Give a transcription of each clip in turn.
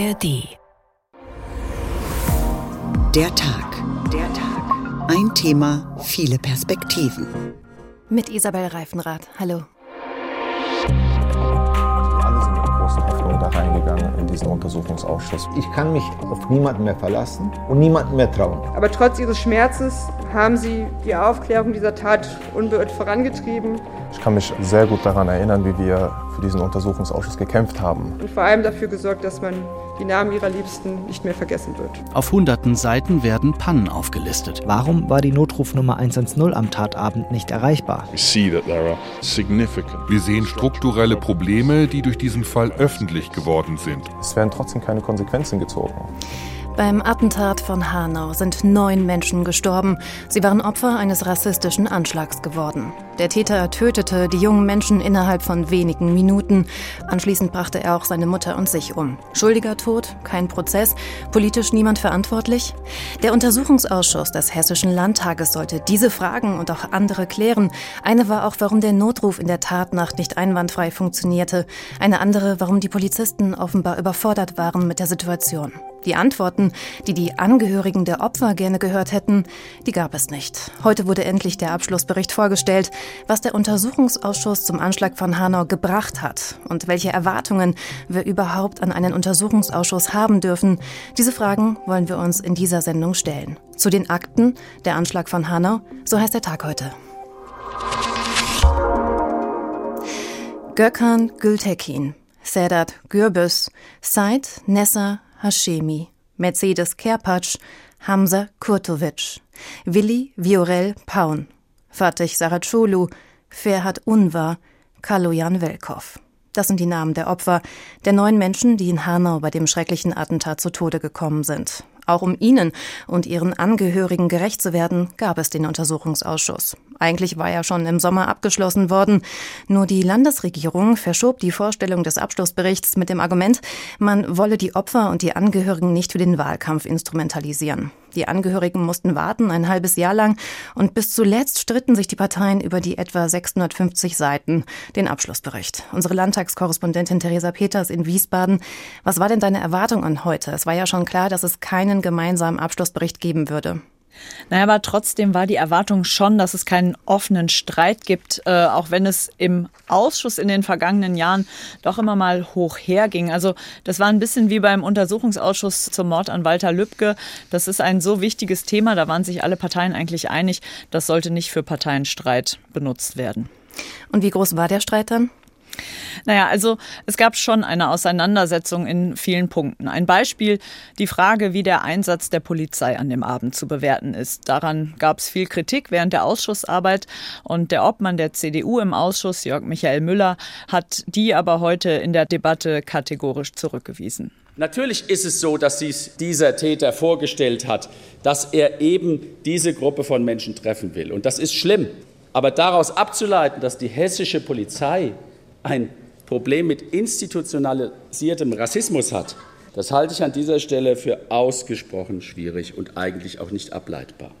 ARD. Der Tag. Der Tag. Ein Thema, viele Perspektiven. Mit Isabel Reifenrath. Hallo. Da reingegangen in diesen Untersuchungsausschuss. Ich kann mich auf niemanden mehr verlassen und niemanden mehr trauen. Aber trotz ihres Schmerzes haben sie die Aufklärung dieser Tat unbeirrt vorangetrieben. Ich kann mich sehr gut daran erinnern, wie wir für diesen Untersuchungsausschuss gekämpft haben. Und vor allem dafür gesorgt, dass man die Namen ihrer Liebsten nicht mehr vergessen wird. Auf hunderten Seiten werden Pannen aufgelistet. Warum war die Notrufnummer 110 am Tatabend nicht erreichbar? Wir sehen strukturelle Probleme, die durch diesen Fall öffentlich geworden sind. Es werden trotzdem keine Konsequenzen gezogen. Beim Attentat von Hanau sind neun Menschen gestorben. Sie waren Opfer eines rassistischen Anschlags geworden. Der Täter tötete die jungen Menschen innerhalb von wenigen Minuten. Anschließend brachte er auch seine Mutter und sich um. Schuldiger Tod, kein Prozess, politisch niemand verantwortlich? Der Untersuchungsausschuss des Hessischen Landtages sollte diese Fragen und auch andere klären. Eine war auch, warum der Notruf in der Tatnacht nicht einwandfrei funktionierte. Eine andere, warum die Polizisten offenbar überfordert waren mit der Situation. Die Antworten, die die Angehörigen der Opfer gerne gehört hätten, die gab es nicht. Heute wurde endlich der Abschlussbericht vorgestellt, was der Untersuchungsausschuss zum Anschlag von Hanau gebracht hat und welche Erwartungen wir überhaupt an einen Untersuchungsausschuss haben dürfen. Diese Fragen wollen wir uns in dieser Sendung stellen. Zu den Akten, der Anschlag von Hanau, so heißt der Tag heute. Gökhan Gültekin, Sedat Gürbüz, Said Nessa Hashemi, Mercedes Kerpatsch, Hamza Kurtovic, Willi Viorel Paun, Fatih Saracolu, Ferhat Unvar, Kaloyan Velkov. Das sind die Namen der Opfer, der neun Menschen, die in Hanau bei dem schrecklichen Attentat zu Tode gekommen sind. Auch um ihnen und ihren Angehörigen gerecht zu werden, gab es den Untersuchungsausschuss. Eigentlich war er schon im Sommer abgeschlossen worden. Nur die Landesregierung verschob die Vorstellung des Abschlussberichts mit dem Argument, man wolle die Opfer und die Angehörigen nicht für den Wahlkampf instrumentalisieren. Die Angehörigen mussten warten ein halbes Jahr lang und bis zuletzt stritten sich die Parteien über die etwa 650 Seiten, den Abschlussbericht. Unsere Landtagskorrespondentin Theresa Peters in Wiesbaden. Was war denn deine Erwartung an heute? Es war ja schon klar, dass es keinen gemeinsamen Abschlussbericht geben würde. Naja, aber trotzdem war die Erwartung schon, dass es keinen offenen Streit gibt, äh, auch wenn es im Ausschuss in den vergangenen Jahren doch immer mal hoch herging. Also das war ein bisschen wie beim Untersuchungsausschuss zum Mord an Walter Lübcke. Das ist ein so wichtiges Thema, da waren sich alle Parteien eigentlich einig, das sollte nicht für Parteienstreit benutzt werden. Und wie groß war der Streit dann? Naja, also es gab schon eine Auseinandersetzung in vielen Punkten. Ein Beispiel, die Frage, wie der Einsatz der Polizei an dem Abend zu bewerten ist. Daran gab es viel Kritik während der Ausschussarbeit und der Obmann der CDU im Ausschuss, Jörg Michael Müller, hat die aber heute in der Debatte kategorisch zurückgewiesen. Natürlich ist es so, dass sich dieser Täter vorgestellt hat, dass er eben diese Gruppe von Menschen treffen will. Und das ist schlimm. Aber daraus abzuleiten, dass die hessische Polizei ein Problem mit institutionalisiertem Rassismus hat, das halte ich an dieser Stelle für ausgesprochen schwierig und eigentlich auch nicht ableitbar.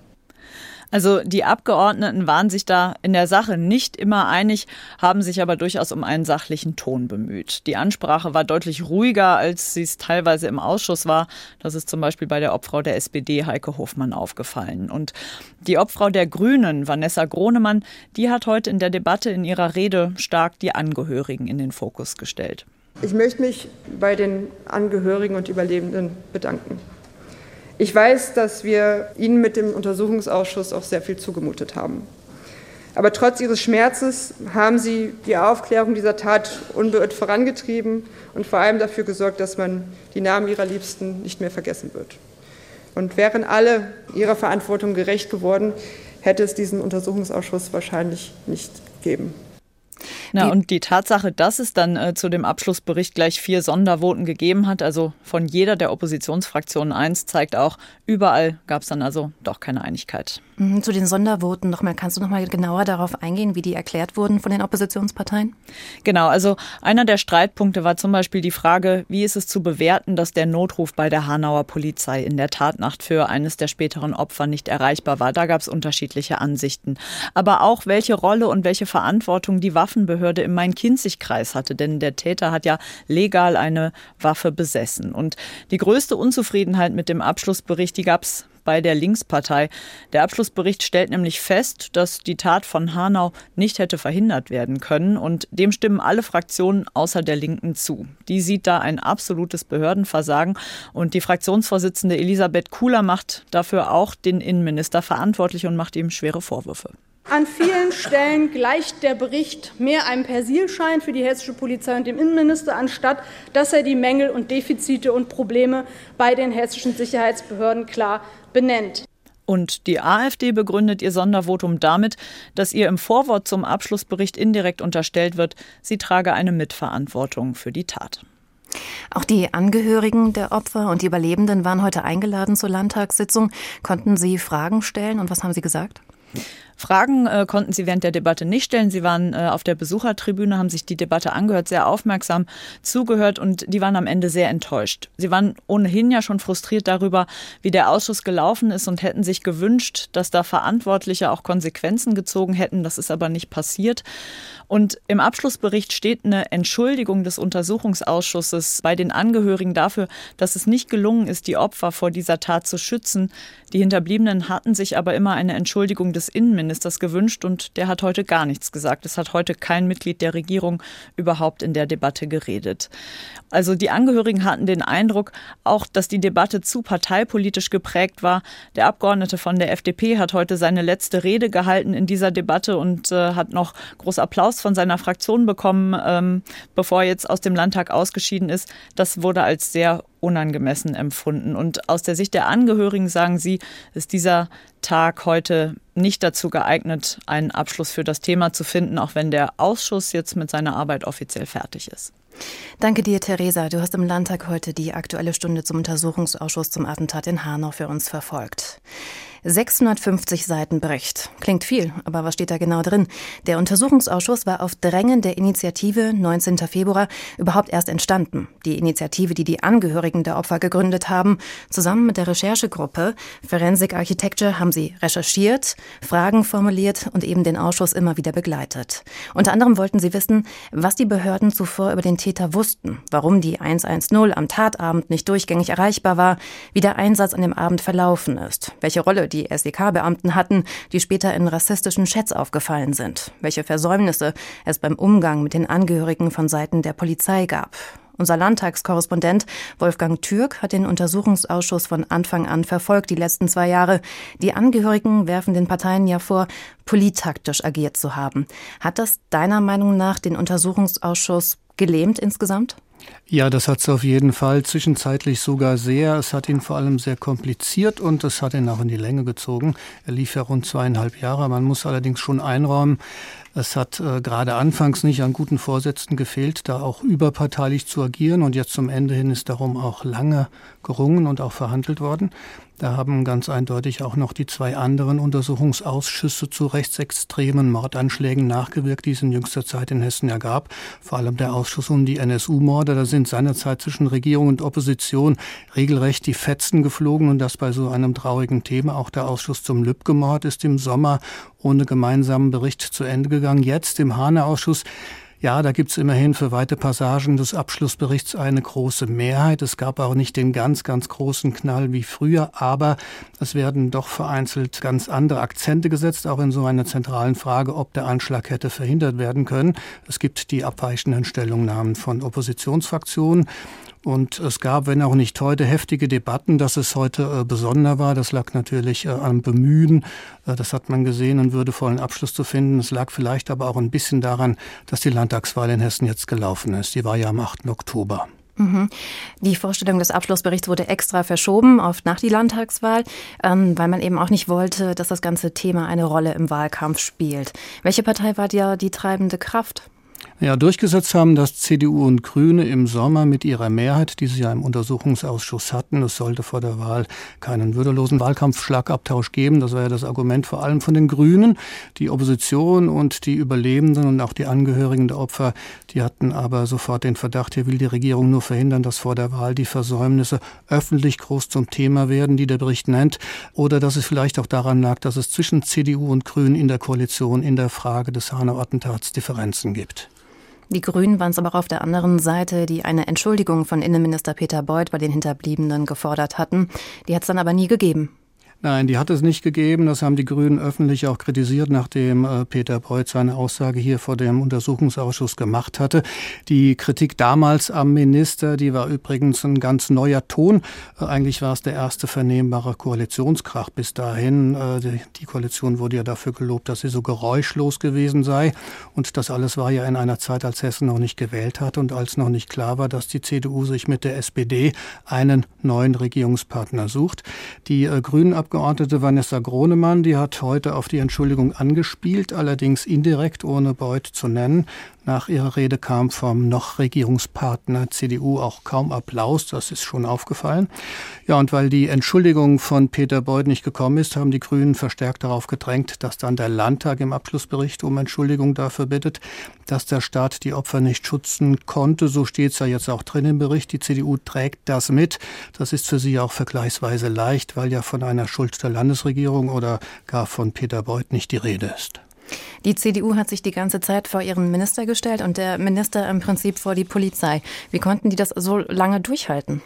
Also die Abgeordneten waren sich da in der Sache nicht immer einig, haben sich aber durchaus um einen sachlichen Ton bemüht. Die Ansprache war deutlich ruhiger, als sie es teilweise im Ausschuss war. Das ist zum Beispiel bei der Obfrau der SPD Heike Hofmann aufgefallen. Und die Obfrau der Grünen, Vanessa Gronemann, die hat heute in der Debatte in ihrer Rede stark die Angehörigen in den Fokus gestellt. Ich möchte mich bei den Angehörigen und Überlebenden bedanken. Ich weiß, dass wir Ihnen mit dem Untersuchungsausschuss auch sehr viel zugemutet haben. Aber trotz Ihres Schmerzes haben Sie die Aufklärung dieser Tat unbeirrt vorangetrieben und vor allem dafür gesorgt, dass man die Namen Ihrer Liebsten nicht mehr vergessen wird. Und wären alle ihrer Verantwortung gerecht geworden, hätte es diesen Untersuchungsausschuss wahrscheinlich nicht gegeben. Na, die und die Tatsache, dass es dann äh, zu dem Abschlussbericht gleich vier Sondervoten gegeben hat, also von jeder der Oppositionsfraktionen eins, zeigt auch, überall gab es dann also doch keine Einigkeit. Mhm, zu den Sondervoten nochmal, kannst du nochmal genauer darauf eingehen, wie die erklärt wurden von den Oppositionsparteien? Genau, also einer der Streitpunkte war zum Beispiel die Frage, wie ist es zu bewerten, dass der Notruf bei der Hanauer Polizei in der Tatnacht für eines der späteren Opfer nicht erreichbar war. Da gab es unterschiedliche Ansichten. Aber auch welche Rolle und welche Verantwortung die Waffenbehörden Ermittlungsbehörde im Main-Kinzig-Kreis hatte, denn der Täter hat ja legal eine Waffe besessen. Und die größte Unzufriedenheit mit dem Abschlussbericht, die gab es bei der Linkspartei. Der Abschlussbericht stellt nämlich fest, dass die Tat von Hanau nicht hätte verhindert werden können und dem stimmen alle Fraktionen außer der Linken zu. Die sieht da ein absolutes Behördenversagen und die Fraktionsvorsitzende Elisabeth Kuhler macht dafür auch den Innenminister verantwortlich und macht ihm schwere Vorwürfe. An vielen Stellen gleicht der Bericht mehr einem Persilschein für die hessische Polizei und dem Innenminister, anstatt dass er die Mängel und Defizite und Probleme bei den hessischen Sicherheitsbehörden klar benennt. Und die AfD begründet ihr Sondervotum damit, dass ihr im Vorwort zum Abschlussbericht indirekt unterstellt wird, sie trage eine Mitverantwortung für die Tat. Auch die Angehörigen der Opfer und die Überlebenden waren heute eingeladen zur Landtagssitzung. Konnten Sie Fragen stellen und was haben Sie gesagt? Fragen äh, konnten Sie während der Debatte nicht stellen. Sie waren äh, auf der Besuchertribüne, haben sich die Debatte angehört, sehr aufmerksam zugehört und die waren am Ende sehr enttäuscht. Sie waren ohnehin ja schon frustriert darüber, wie der Ausschuss gelaufen ist und hätten sich gewünscht, dass da Verantwortliche auch Konsequenzen gezogen hätten. Das ist aber nicht passiert. Und im Abschlussbericht steht eine Entschuldigung des Untersuchungsausschusses bei den Angehörigen dafür, dass es nicht gelungen ist, die Opfer vor dieser Tat zu schützen. Die Hinterbliebenen hatten sich aber immer eine Entschuldigung des Innenministers gewünscht und der hat heute gar nichts gesagt. Es hat heute kein Mitglied der Regierung überhaupt in der Debatte geredet. Also die Angehörigen hatten den Eindruck, auch dass die Debatte zu parteipolitisch geprägt war. Der Abgeordnete von der FDP hat heute seine letzte Rede gehalten in dieser Debatte und äh, hat noch groß Applaus von seiner Fraktion bekommen, ähm, bevor er jetzt aus dem Landtag ausgeschieden ist. Das wurde als sehr unangemessen empfunden. Und aus der Sicht der Angehörigen sagen sie, ist dieser Tag heute nicht dazu geeignet, einen Abschluss für das Thema zu finden, auch wenn der Ausschuss jetzt mit seiner Arbeit offiziell fertig ist. Danke dir, Theresa. Du hast im Landtag heute die Aktuelle Stunde zum Untersuchungsausschuss zum Attentat in Hanau für uns verfolgt. 650 Seiten Bericht. Klingt viel, aber was steht da genau drin? Der Untersuchungsausschuss war auf Drängen der Initiative 19. Februar überhaupt erst entstanden. Die Initiative, die die Angehörigen der Opfer gegründet haben, zusammen mit der Recherchegruppe Forensic Architecture haben sie recherchiert, Fragen formuliert und eben den Ausschuss immer wieder begleitet. Unter anderem wollten sie wissen, was die Behörden zuvor über den Täter wussten, warum die 110 am Tatabend nicht durchgängig erreichbar war, wie der Einsatz an dem Abend verlaufen ist, welche Rolle die SEK-Beamten hatten, die später in rassistischen Chats aufgefallen sind, welche Versäumnisse es beim Umgang mit den Angehörigen von Seiten der Polizei gab. Unser Landtagskorrespondent Wolfgang Türk hat den Untersuchungsausschuss von Anfang an verfolgt, die letzten zwei Jahre. Die Angehörigen werfen den Parteien ja vor, politaktisch agiert zu haben. Hat das deiner Meinung nach den Untersuchungsausschuss gelähmt insgesamt? Ja, das hat es auf jeden Fall zwischenzeitlich sogar sehr. Es hat ihn vor allem sehr kompliziert und es hat ihn auch in die Länge gezogen. Er lief ja rund zweieinhalb Jahre. Man muss allerdings schon einräumen, es hat äh, gerade anfangs nicht an guten Vorsätzen gefehlt, da auch überparteilich zu agieren. Und jetzt zum Ende hin ist darum auch lange gerungen und auch verhandelt worden. Da haben ganz eindeutig auch noch die zwei anderen Untersuchungsausschüsse zu rechtsextremen Mordanschlägen nachgewirkt, die es in jüngster Zeit in Hessen ja gab. Vor allem der Ausschuss um die NSU-Morde. Da sind seinerzeit zwischen Regierung und Opposition regelrecht die Fetzen geflogen und das bei so einem traurigen Thema. Auch der Ausschuss zum Lübcke-Mord ist im Sommer ohne gemeinsamen Bericht zu Ende gegangen. Jetzt im Hane-Ausschuss ja, da gibt's immerhin für weite Passagen des Abschlussberichts eine große Mehrheit. Es gab auch nicht den ganz, ganz großen Knall wie früher, aber es werden doch vereinzelt ganz andere Akzente gesetzt, auch in so einer zentralen Frage, ob der Anschlag hätte verhindert werden können. Es gibt die abweichenden Stellungnahmen von Oppositionsfraktionen. Und es gab, wenn auch nicht heute, heftige Debatten, dass es heute äh, besonder war. Das lag natürlich äh, am Bemühen, äh, das hat man gesehen, einen würdevollen Abschluss zu finden. Es lag vielleicht aber auch ein bisschen daran, dass die Landtagswahl in Hessen jetzt gelaufen ist. Die war ja am 8. Oktober. Mhm. Die Vorstellung des Abschlussberichts wurde extra verschoben auf nach die Landtagswahl, ähm, weil man eben auch nicht wollte, dass das ganze Thema eine Rolle im Wahlkampf spielt. Welche Partei war ja die treibende Kraft? Ja, durchgesetzt haben das CDU und Grüne im Sommer mit ihrer Mehrheit, die sie ja im Untersuchungsausschuss hatten. Es sollte vor der Wahl keinen würdelosen Wahlkampfschlagabtausch geben. Das war ja das Argument vor allem von den Grünen. Die Opposition und die Überlebenden und auch die Angehörigen der Opfer, die hatten aber sofort den Verdacht, hier will die Regierung nur verhindern, dass vor der Wahl die Versäumnisse öffentlich groß zum Thema werden, die der Bericht nennt. Oder dass es vielleicht auch daran lag, dass es zwischen CDU und Grünen in der Koalition in der Frage des Hanau-Attentats Differenzen gibt. Die Grünen waren es aber auch auf der anderen Seite, die eine Entschuldigung von Innenminister Peter Beuth bei den Hinterbliebenen gefordert hatten. Die hat es dann aber nie gegeben. Nein, die hat es nicht gegeben. Das haben die Grünen öffentlich auch kritisiert, nachdem äh, Peter Beuth seine Aussage hier vor dem Untersuchungsausschuss gemacht hatte. Die Kritik damals am Minister, die war übrigens ein ganz neuer Ton. Äh, eigentlich war es der erste vernehmbare Koalitionskrach bis dahin. Äh, die Koalition wurde ja dafür gelobt, dass sie so geräuschlos gewesen sei. Und das alles war ja in einer Zeit, als Hessen noch nicht gewählt hat und als noch nicht klar war, dass die CDU sich mit der SPD einen neuen Regierungspartner sucht. Die Grünen Abgeordnete Vanessa Gronemann, die hat heute auf die Entschuldigung angespielt, allerdings indirekt, ohne Beuth zu nennen. Nach ihrer Rede kam vom noch Regierungspartner CDU auch kaum Applaus, das ist schon aufgefallen. Ja, und weil die Entschuldigung von Peter Beuth nicht gekommen ist, haben die Grünen verstärkt darauf gedrängt, dass dann der Landtag im Abschlussbericht um Entschuldigung dafür bittet, dass der Staat die Opfer nicht schützen konnte. So steht es ja jetzt auch drin im Bericht. Die CDU trägt das mit. Das ist für sie auch vergleichsweise leicht, weil ja von einer Schuld der Landesregierung oder gar von Peter Beuth nicht die Rede ist. Die CDU hat sich die ganze Zeit vor ihren Minister gestellt und der Minister im Prinzip vor die Polizei. Wie konnten die das so lange durchhalten?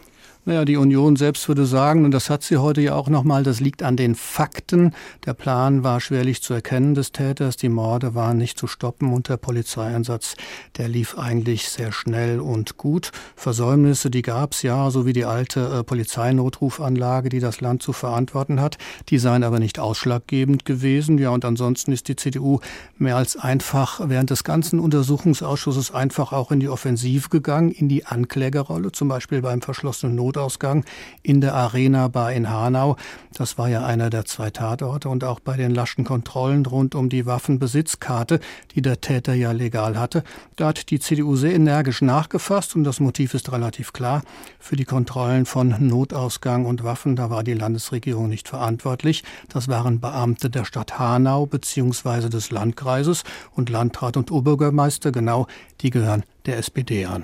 Naja, die Union selbst würde sagen, und das hat sie heute ja auch nochmal, das liegt an den Fakten. Der Plan war schwerlich zu erkennen des Täters. Die Morde waren nicht zu stoppen und der Polizeieinsatz, der lief eigentlich sehr schnell und gut. Versäumnisse, die gab's ja, so wie die alte äh, Polizeinotrufanlage, die das Land zu verantworten hat. Die seien aber nicht ausschlaggebend gewesen. Ja, und ansonsten ist die CDU mehr als einfach während des ganzen Untersuchungsausschusses einfach auch in die Offensive gegangen, in die Anklägerrolle, zum Beispiel beim verschlossenen Not Notausgang in der Arena Bar in Hanau. Das war ja einer der zwei Tatorte und auch bei den laschen Kontrollen rund um die Waffenbesitzkarte, die der Täter ja legal hatte. Da hat die CDU sehr energisch nachgefasst und das Motiv ist relativ klar. Für die Kontrollen von Notausgang und Waffen, da war die Landesregierung nicht verantwortlich. Das waren Beamte der Stadt Hanau bzw. des Landkreises und Landrat und Oberbürgermeister, genau, die gehören der SPD an.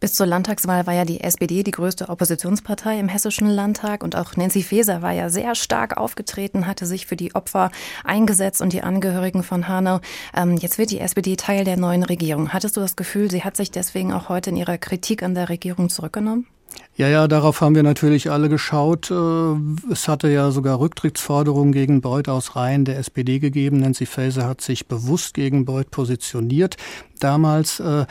Bis zur Landtagswahl war ja die SPD die größte Oppositionspartei im Hessischen Landtag und auch Nancy Faeser war ja sehr stark aufgetreten, hatte sich für die Opfer eingesetzt und die Angehörigen von Hanau. Ähm, jetzt wird die SPD Teil der neuen Regierung. Hattest du das Gefühl, sie hat sich deswegen auch heute in ihrer Kritik an der Regierung zurückgenommen? Ja, ja, darauf haben wir natürlich alle geschaut. Äh, es hatte ja sogar Rücktrittsforderungen gegen Beuth aus Reihen der SPD gegeben. Nancy Faeser hat sich bewusst gegen Beuth positioniert. Damals äh,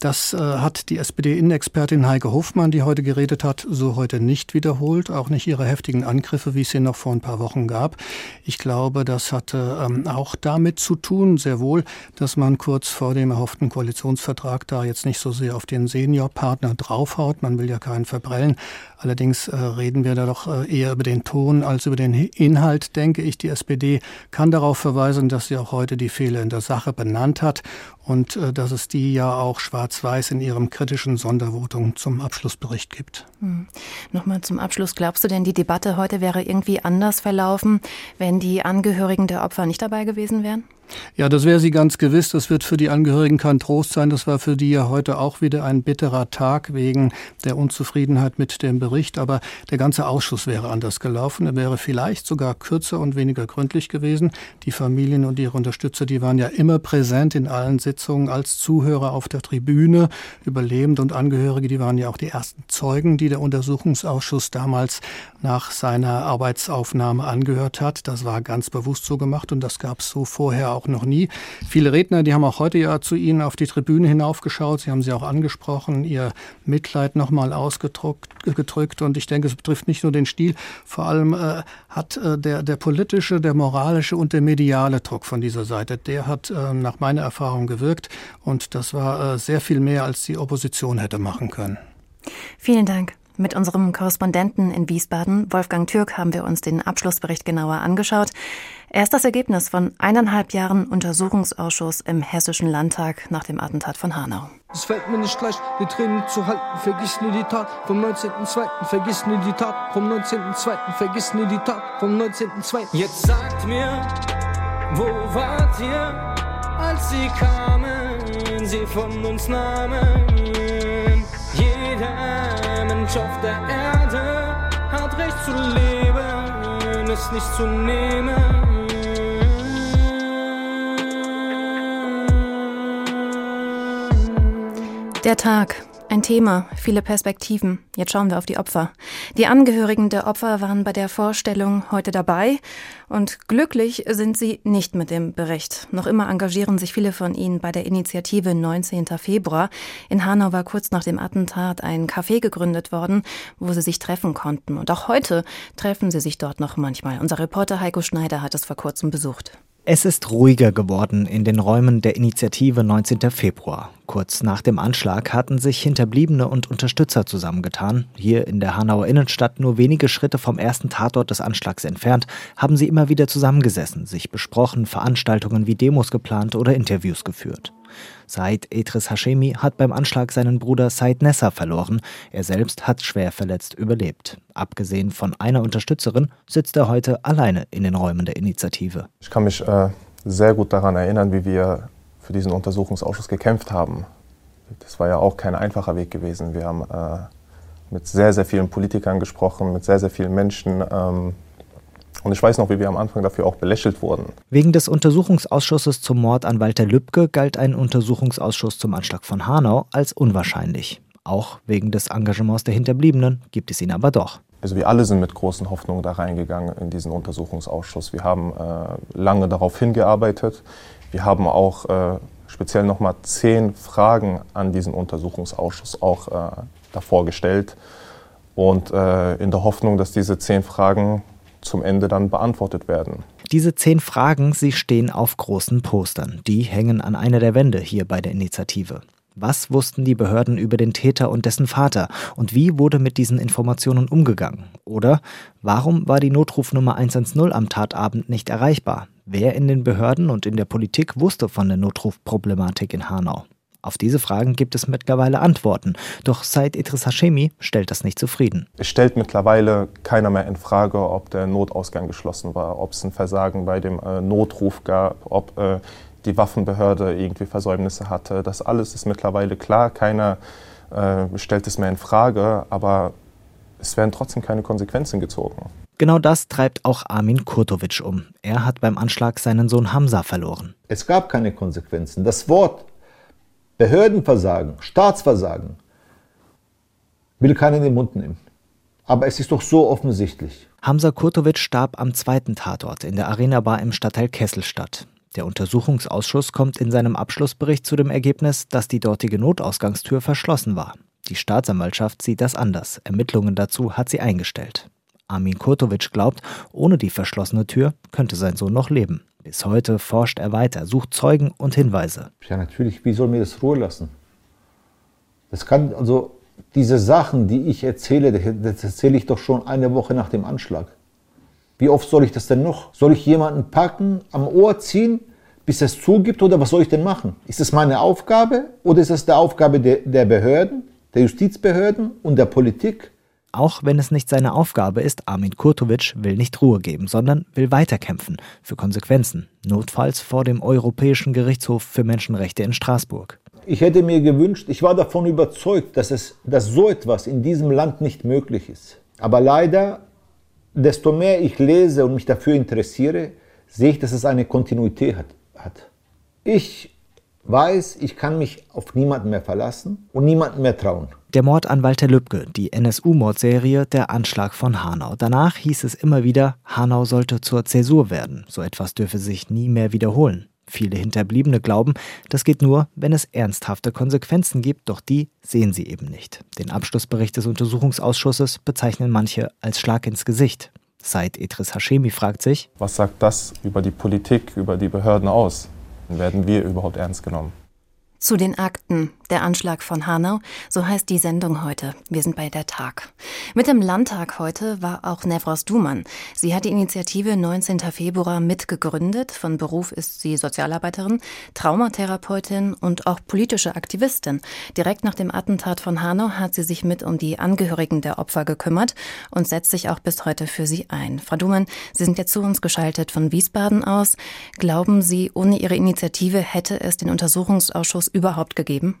das äh, hat die SPD-Innenexpertin Heike Hofmann, die heute geredet hat, so heute nicht wiederholt, auch nicht ihre heftigen Angriffe, wie es sie noch vor ein paar Wochen gab. Ich glaube, das hatte ähm, auch damit zu tun, sehr wohl, dass man kurz vor dem erhofften Koalitionsvertrag da jetzt nicht so sehr auf den Seniorpartner draufhaut. Man will ja keinen verprellen. Allerdings äh, reden wir da doch äh, eher über den Ton als über den Inhalt, denke ich. Die SPD kann darauf verweisen, dass sie auch heute die Fehler in der Sache benannt hat und äh, dass es die ja auch schwarz-weiß in ihrem kritischen Sondervotum zum Abschlussbericht gibt. Hm. Nochmal zum Abschluss. Glaubst du denn, die Debatte heute wäre irgendwie anders verlaufen, wenn die Angehörigen der Opfer nicht dabei gewesen wären? Ja, das wäre sie ganz gewiss. Das wird für die Angehörigen kein Trost sein. Das war für die ja heute auch wieder ein bitterer Tag wegen der Unzufriedenheit mit dem Bericht. Aber der ganze Ausschuss wäre anders gelaufen. Er wäre vielleicht sogar kürzer und weniger gründlich gewesen. Die Familien und ihre Unterstützer, die waren ja immer präsent in allen Sitzungen als Zuhörer auf der Tribüne. Überlebende und Angehörige, die waren ja auch die ersten Zeugen, die der Untersuchungsausschuss damals nach seiner Arbeitsaufnahme angehört hat. Das war ganz bewusst so gemacht und das gab es so vorher auch noch nie. Viele Redner, die haben auch heute ja zu Ihnen auf die Tribüne hinaufgeschaut. Sie haben sie auch angesprochen, ihr Mitleid nochmal ausgedrückt. Und ich denke, es betrifft nicht nur den Stil, vor allem äh, hat äh, der, der politische, der moralische und der mediale Druck von dieser Seite, der hat äh, nach meiner Erfahrung gewirkt. Und das war äh, sehr viel mehr, als die Opposition hätte machen können. Vielen Dank. Mit unserem Korrespondenten in Wiesbaden, Wolfgang Türk, haben wir uns den Abschlussbericht genauer angeschaut. Er ist das Ergebnis von eineinhalb Jahren Untersuchungsausschuss im Hessischen Landtag nach dem Attentat von Hanau. Es fällt mir nicht leicht, die Tränen zu halten. Vergiss nie die Tat vom 19.02. Vergiss nie die Tat vom 19.02. Vergiss nie die Tat vom 19.02. Jetzt sagt mir, wo wart ihr, als sie kamen, sie von uns nahmen? Jeder Mensch auf der Erde hat Recht zu leben, es nicht zu nehmen. Der Tag. Ein Thema, viele Perspektiven. Jetzt schauen wir auf die Opfer. Die Angehörigen der Opfer waren bei der Vorstellung heute dabei und glücklich sind sie nicht mit dem Bericht. Noch immer engagieren sich viele von ihnen bei der Initiative 19. Februar. In Hanau war kurz nach dem Attentat ein Café gegründet worden, wo sie sich treffen konnten. Und auch heute treffen sie sich dort noch manchmal. Unser Reporter Heiko Schneider hat es vor kurzem besucht. Es ist ruhiger geworden in den Räumen der Initiative 19. Februar. Kurz nach dem Anschlag hatten sich Hinterbliebene und Unterstützer zusammengetan. Hier in der Hanauer Innenstadt, nur wenige Schritte vom ersten Tatort des Anschlags entfernt, haben sie immer wieder zusammengesessen, sich besprochen, Veranstaltungen wie Demos geplant oder Interviews geführt. Said Etris Hashemi hat beim Anschlag seinen Bruder Said Nessa verloren. Er selbst hat schwer verletzt überlebt. Abgesehen von einer Unterstützerin sitzt er heute alleine in den Räumen der Initiative. Ich kann mich äh, sehr gut daran erinnern, wie wir für diesen Untersuchungsausschuss gekämpft haben. Das war ja auch kein einfacher Weg gewesen. Wir haben äh, mit sehr, sehr vielen Politikern gesprochen, mit sehr, sehr vielen Menschen. Ähm, und ich weiß noch, wie wir am Anfang dafür auch belächelt wurden. Wegen des Untersuchungsausschusses zum Mord an Walter Lübcke galt ein Untersuchungsausschuss zum Anschlag von Hanau als unwahrscheinlich. Auch wegen des Engagements der Hinterbliebenen gibt es ihn aber doch. Also wir alle sind mit großen Hoffnungen da reingegangen in diesen Untersuchungsausschuss. Wir haben äh, lange darauf hingearbeitet. Wir haben auch äh, speziell nochmal zehn Fragen an diesen Untersuchungsausschuss auch äh, davor gestellt. Und äh, in der Hoffnung, dass diese zehn Fragen zum Ende dann beantwortet werden. Diese zehn Fragen, sie stehen auf großen Postern. Die hängen an einer der Wände hier bei der Initiative. Was wussten die Behörden über den Täter und dessen Vater? Und wie wurde mit diesen Informationen umgegangen? Oder warum war die Notrufnummer 110 am Tatabend nicht erreichbar? Wer in den Behörden und in der Politik wusste von der Notrufproblematik in Hanau? Auf diese Fragen gibt es mittlerweile Antworten. Doch Said Idris Hashemi stellt das nicht zufrieden. Es stellt mittlerweile keiner mehr in Frage, ob der Notausgang geschlossen war, ob es ein Versagen bei dem äh, Notruf gab, ob äh, die Waffenbehörde irgendwie Versäumnisse hatte. Das alles ist mittlerweile klar. Keiner äh, stellt es mehr in Frage, aber es werden trotzdem keine Konsequenzen gezogen. Genau das treibt auch Armin Kurtovic um. Er hat beim Anschlag seinen Sohn Hamza verloren. Es gab keine Konsequenzen. Das Wort Behördenversagen, Staatsversagen will keiner in den Mund nehmen. Aber es ist doch so offensichtlich. Hamza Kurtovic starb am zweiten Tatort in der Arena Bar im Stadtteil Kesselstadt. Der Untersuchungsausschuss kommt in seinem Abschlussbericht zu dem Ergebnis, dass die dortige Notausgangstür verschlossen war. Die Staatsanwaltschaft sieht das anders. Ermittlungen dazu hat sie eingestellt. Armin Kurtovic glaubt, ohne die verschlossene Tür könnte sein Sohn noch leben. Bis heute forscht er weiter, sucht Zeugen und Hinweise. Ja, natürlich, wie soll mir das Ruhe lassen? Das kann, also, diese Sachen, die ich erzähle, das erzähle ich doch schon eine Woche nach dem Anschlag. Wie oft soll ich das denn noch? Soll ich jemanden packen, am Ohr ziehen, bis er es zugibt oder was soll ich denn machen? Ist es meine Aufgabe oder ist es die Aufgabe der, der Behörden, der Justizbehörden und der Politik? Auch wenn es nicht seine Aufgabe ist, Armin Kurtovic will nicht Ruhe geben, sondern will weiterkämpfen für Konsequenzen, notfalls vor dem Europäischen Gerichtshof für Menschenrechte in Straßburg. Ich hätte mir gewünscht, ich war davon überzeugt, dass, es, dass so etwas in diesem Land nicht möglich ist. Aber leider, desto mehr ich lese und mich dafür interessiere, sehe ich, dass es eine Kontinuität hat. Ich weiß, ich kann mich auf niemanden mehr verlassen und niemanden mehr trauen. Der Mord an Walter Lübcke, die NSU-Mordserie, der Anschlag von Hanau. Danach hieß es immer wieder, Hanau sollte zur Zäsur werden. So etwas dürfe sich nie mehr wiederholen. Viele Hinterbliebene glauben, das geht nur, wenn es ernsthafte Konsequenzen gibt, doch die sehen sie eben nicht. Den Abschlussbericht des Untersuchungsausschusses bezeichnen manche als Schlag ins Gesicht. Said Etris Hashemi fragt sich, was sagt das über die Politik, über die Behörden aus? werden wir überhaupt ernst genommen? Zu den Akten. Der Anschlag von Hanau, so heißt die Sendung heute. Wir sind bei der Tag. Mit dem Landtag heute war auch Nevros Duman. Sie hat die Initiative 19. Februar mitgegründet. Von Beruf ist sie Sozialarbeiterin, Traumatherapeutin und auch politische Aktivistin. Direkt nach dem Attentat von Hanau hat sie sich mit um die Angehörigen der Opfer gekümmert und setzt sich auch bis heute für sie ein. Frau Duman, Sie sind jetzt zu uns geschaltet von Wiesbaden aus. Glauben Sie, ohne Ihre Initiative hätte es den Untersuchungsausschuss überhaupt gegeben?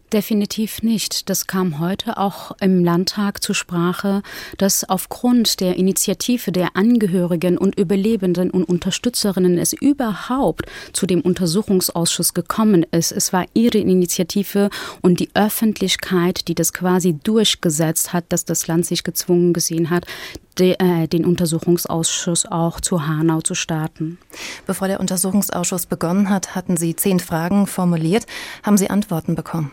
Definitiv nicht. Das kam heute auch im Landtag zur Sprache, dass aufgrund der Initiative der Angehörigen und Überlebenden und Unterstützerinnen es überhaupt zu dem Untersuchungsausschuss gekommen ist. Es war ihre Initiative und die Öffentlichkeit, die das quasi durchgesetzt hat, dass das Land sich gezwungen gesehen hat, äh, den Untersuchungsausschuss auch zu Hanau zu starten. Bevor der Untersuchungsausschuss begonnen hat, hatten Sie zehn Fragen formuliert. Haben Sie Antworten bekommen?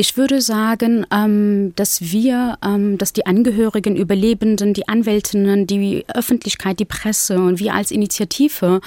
Ich würde sagen, ähm, dass wir, ähm, dass die Angehörigen, Überlebenden, die Anwältinnen, die Öffentlichkeit, die Presse und wir als Initiative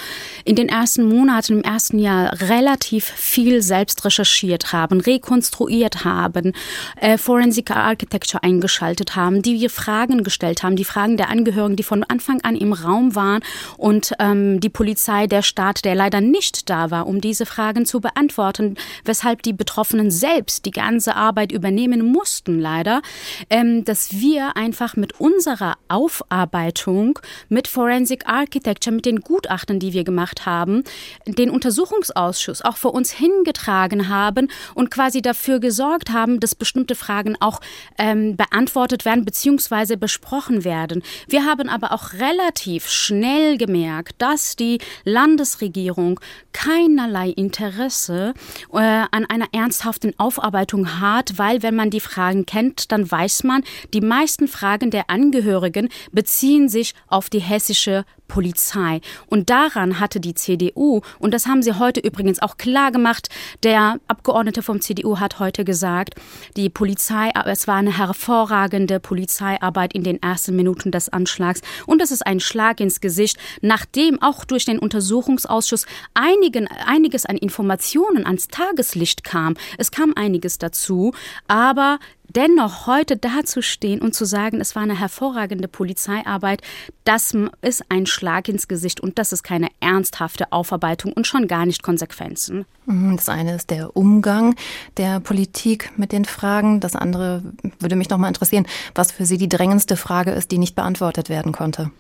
in den ersten Monaten, im ersten Jahr relativ viel selbst recherchiert haben, rekonstruiert haben, äh, Forensic Architecture eingeschaltet haben, die wir Fragen gestellt haben, die Fragen der Angehörigen, die von Anfang an im Raum waren und ähm, die Polizei, der Staat, der leider nicht da war, um diese Fragen zu beantworten, weshalb die Betroffenen selbst die ganze ganze Arbeit übernehmen mussten, leider, ähm, dass wir einfach mit unserer Aufarbeitung, mit Forensic Architecture, mit den Gutachten, die wir gemacht haben, den Untersuchungsausschuss auch für uns hingetragen haben und quasi dafür gesorgt haben, dass bestimmte Fragen auch ähm, beantwortet werden bzw. besprochen werden. Wir haben aber auch relativ schnell gemerkt, dass die Landesregierung keinerlei Interesse äh, an einer ernsthaften Aufarbeitung hart, weil wenn man die Fragen kennt, dann weiß man, die meisten Fragen der Angehörigen beziehen sich auf die hessische Polizei. Und daran hatte die CDU, und das haben sie heute übrigens auch klar gemacht, der Abgeordnete vom CDU hat heute gesagt, die Polizei, es war eine hervorragende Polizeiarbeit in den ersten Minuten des Anschlags. Und das ist ein Schlag ins Gesicht, nachdem auch durch den Untersuchungsausschuss einigen, einiges an Informationen ans Tageslicht kam. Es kam einiges dazu, aber dennoch heute dazustehen und zu sagen, es war eine hervorragende Polizeiarbeit, das ist ein Schlag ins Gesicht und das ist keine ernsthafte Aufarbeitung und schon gar nicht Konsequenzen. Mhm, das eine ist der Umgang der Politik mit den Fragen. Das andere würde mich noch mal interessieren, was für Sie die drängendste Frage ist, die nicht beantwortet werden konnte.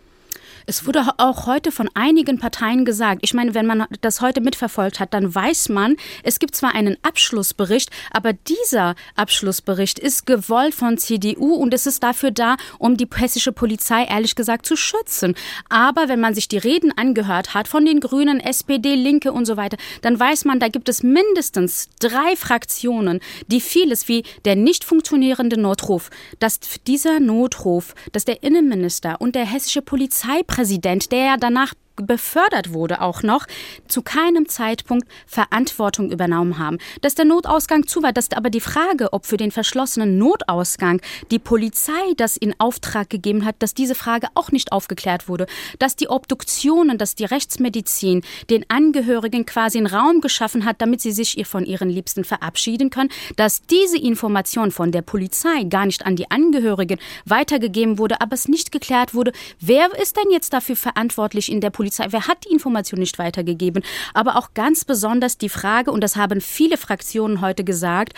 Es wurde auch heute von einigen Parteien gesagt, ich meine, wenn man das heute mitverfolgt hat, dann weiß man, es gibt zwar einen Abschlussbericht, aber dieser Abschlussbericht ist gewollt von CDU und es ist dafür da, um die hessische Polizei ehrlich gesagt zu schützen. Aber wenn man sich die Reden angehört hat von den Grünen, SPD, Linke und so weiter, dann weiß man, da gibt es mindestens drei Fraktionen, die vieles wie der nicht funktionierende Notruf, dass dieser Notruf, dass der Innenminister und der hessische Polizei Präsident, der ja danach befördert wurde auch noch, zu keinem Zeitpunkt Verantwortung übernommen haben. Dass der Notausgang zu war, dass aber die Frage, ob für den verschlossenen Notausgang die Polizei das in Auftrag gegeben hat, dass diese Frage auch nicht aufgeklärt wurde, dass die Obduktionen, dass die Rechtsmedizin den Angehörigen quasi einen Raum geschaffen hat, damit sie sich von ihren Liebsten verabschieden können, dass diese Information von der Polizei gar nicht an die Angehörigen weitergegeben wurde, aber es nicht geklärt wurde, wer ist denn jetzt dafür verantwortlich in der Polizei? Polizei? Wer hat die Information nicht weitergegeben? Aber auch ganz besonders die Frage, und das haben viele Fraktionen heute gesagt,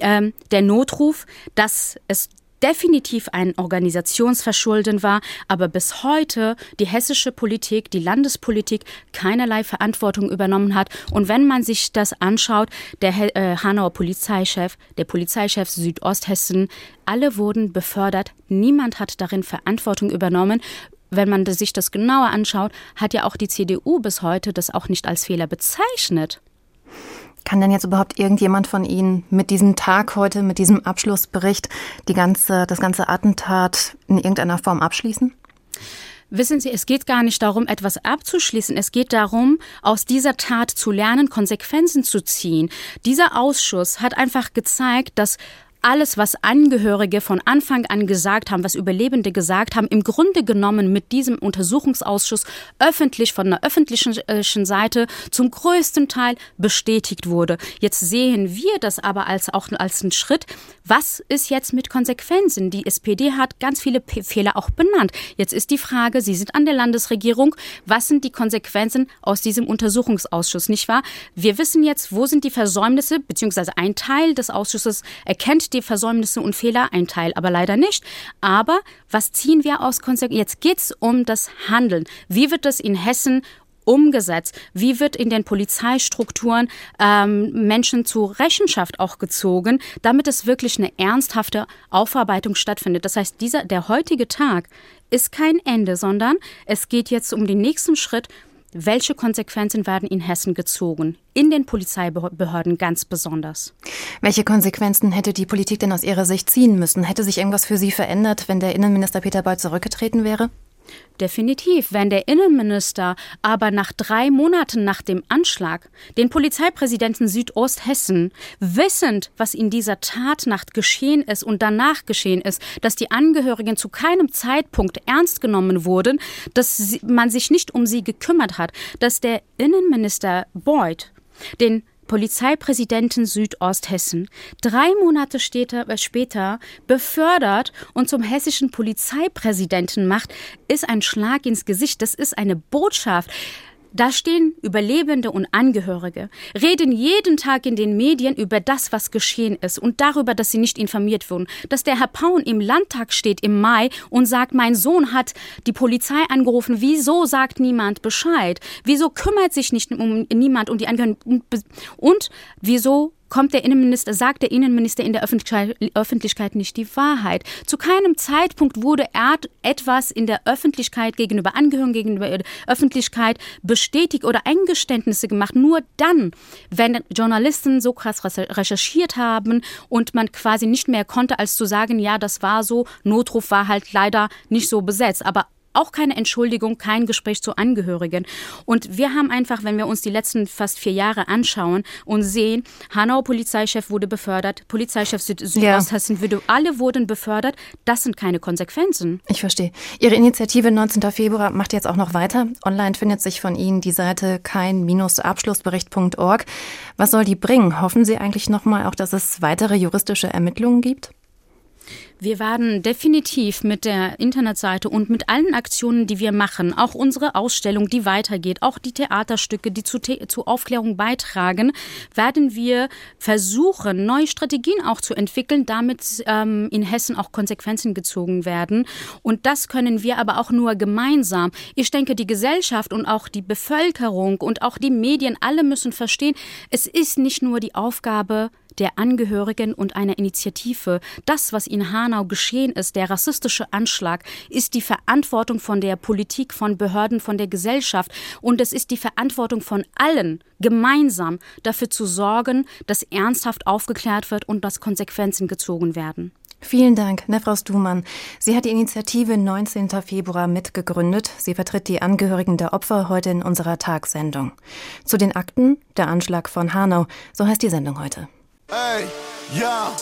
ähm, der Notruf, dass es definitiv ein Organisationsverschulden war, aber bis heute die hessische Politik, die Landespolitik keinerlei Verantwortung übernommen hat. Und wenn man sich das anschaut, der äh, Hanauer Polizeichef, der Polizeichef Südosthessen, alle wurden befördert. Niemand hat darin Verantwortung übernommen wenn man sich das genauer anschaut, hat ja auch die CDU bis heute das auch nicht als Fehler bezeichnet. Kann denn jetzt überhaupt irgendjemand von Ihnen mit diesem Tag heute, mit diesem Abschlussbericht, die ganze, das ganze Attentat in irgendeiner Form abschließen? Wissen Sie, es geht gar nicht darum, etwas abzuschließen. Es geht darum, aus dieser Tat zu lernen, Konsequenzen zu ziehen. Dieser Ausschuss hat einfach gezeigt, dass alles, was Angehörige von Anfang an gesagt haben, was Überlebende gesagt haben, im Grunde genommen mit diesem Untersuchungsausschuss öffentlich von der öffentlichen äh, Seite zum größten Teil bestätigt wurde. Jetzt sehen wir das aber als auch als einen Schritt. Was ist jetzt mit Konsequenzen? Die SPD hat ganz viele P Fehler auch benannt. Jetzt ist die Frage, Sie sind an der Landesregierung, was sind die Konsequenzen aus diesem Untersuchungsausschuss, nicht wahr? Wir wissen jetzt, wo sind die Versäumnisse, beziehungsweise ein Teil des Ausschusses erkennt die Versäumnisse und Fehler, ein Teil aber leider nicht. Aber was ziehen wir aus Konsequenzen? Jetzt geht es um das Handeln. Wie wird das in Hessen umgesetzt? Wie wird in den Polizeistrukturen ähm, Menschen zur Rechenschaft auch gezogen, damit es wirklich eine ernsthafte Aufarbeitung stattfindet? Das heißt, dieser, der heutige Tag ist kein Ende, sondern es geht jetzt um den nächsten Schritt. Welche Konsequenzen werden in Hessen gezogen? In den Polizeibehörden ganz besonders. Welche Konsequenzen hätte die Politik denn aus Ihrer Sicht ziehen müssen? Hätte sich irgendwas für Sie verändert, wenn der Innenminister Peter Beuth zurückgetreten wäre? Definitiv. Wenn der Innenminister aber nach drei Monaten nach dem Anschlag den Polizeipräsidenten Südosthessen, wissend, was in dieser Tatnacht geschehen ist und danach geschehen ist, dass die Angehörigen zu keinem Zeitpunkt ernst genommen wurden, dass man sich nicht um sie gekümmert hat, dass der Innenminister Boyd den Polizeipräsidenten Südosthessen drei Monate äh, später befördert und zum hessischen Polizeipräsidenten macht, ist ein Schlag ins Gesicht. Das ist eine Botschaft. Da stehen Überlebende und Angehörige, reden jeden Tag in den Medien über das, was geschehen ist und darüber, dass sie nicht informiert wurden. Dass der Herr Paun im Landtag steht im Mai und sagt, mein Sohn hat die Polizei angerufen, wieso sagt niemand Bescheid? Wieso kümmert sich nicht um niemand um die Angehörigen? Und wieso kommt der Innenminister, sagt der Innenminister in der Öffentlichkeit, nicht die Wahrheit. Zu keinem Zeitpunkt wurde er etwas in der Öffentlichkeit gegenüber Angehörigen, gegenüber der Öffentlichkeit bestätigt oder Eingeständnisse gemacht. Nur dann, wenn Journalisten so krass recherchiert haben und man quasi nicht mehr konnte, als zu sagen, ja, das war so, Notruf war halt leider nicht so besetzt. Aber auch keine Entschuldigung, kein Gespräch zu Angehörigen. Und wir haben einfach, wenn wir uns die letzten fast vier Jahre anschauen und sehen, Hanau Polizeichef wurde befördert, Polizeichef Süd Südosthessen, ja. alle wurden befördert. Das sind keine Konsequenzen. Ich verstehe. Ihre Initiative 19. Februar macht jetzt auch noch weiter. Online findet sich von Ihnen die Seite kein-abschlussbericht.org. Was soll die bringen? Hoffen Sie eigentlich nochmal auch, dass es weitere juristische Ermittlungen gibt? Wir werden definitiv mit der Internetseite und mit allen Aktionen, die wir machen, auch unsere Ausstellung, die weitergeht, auch die Theaterstücke, die zu, zu Aufklärung beitragen, werden wir versuchen, neue Strategien auch zu entwickeln, damit ähm, in Hessen auch Konsequenzen gezogen werden. Und das können wir aber auch nur gemeinsam. Ich denke, die Gesellschaft und auch die Bevölkerung und auch die Medien, alle müssen verstehen, es ist nicht nur die Aufgabe der Angehörigen und einer Initiative. Das, was in Hanau geschehen ist, der rassistische Anschlag, ist die Verantwortung von der Politik, von Behörden, von der Gesellschaft. Und es ist die Verantwortung von allen, gemeinsam dafür zu sorgen, dass ernsthaft aufgeklärt wird und dass Konsequenzen gezogen werden. Vielen Dank, Nefraus Dumann. Sie hat die Initiative 19. Februar mitgegründet. Sie vertritt die Angehörigen der Opfer heute in unserer Tagssendung. Zu den Akten, der Anschlag von Hanau, so heißt die Sendung heute. Ey, ja,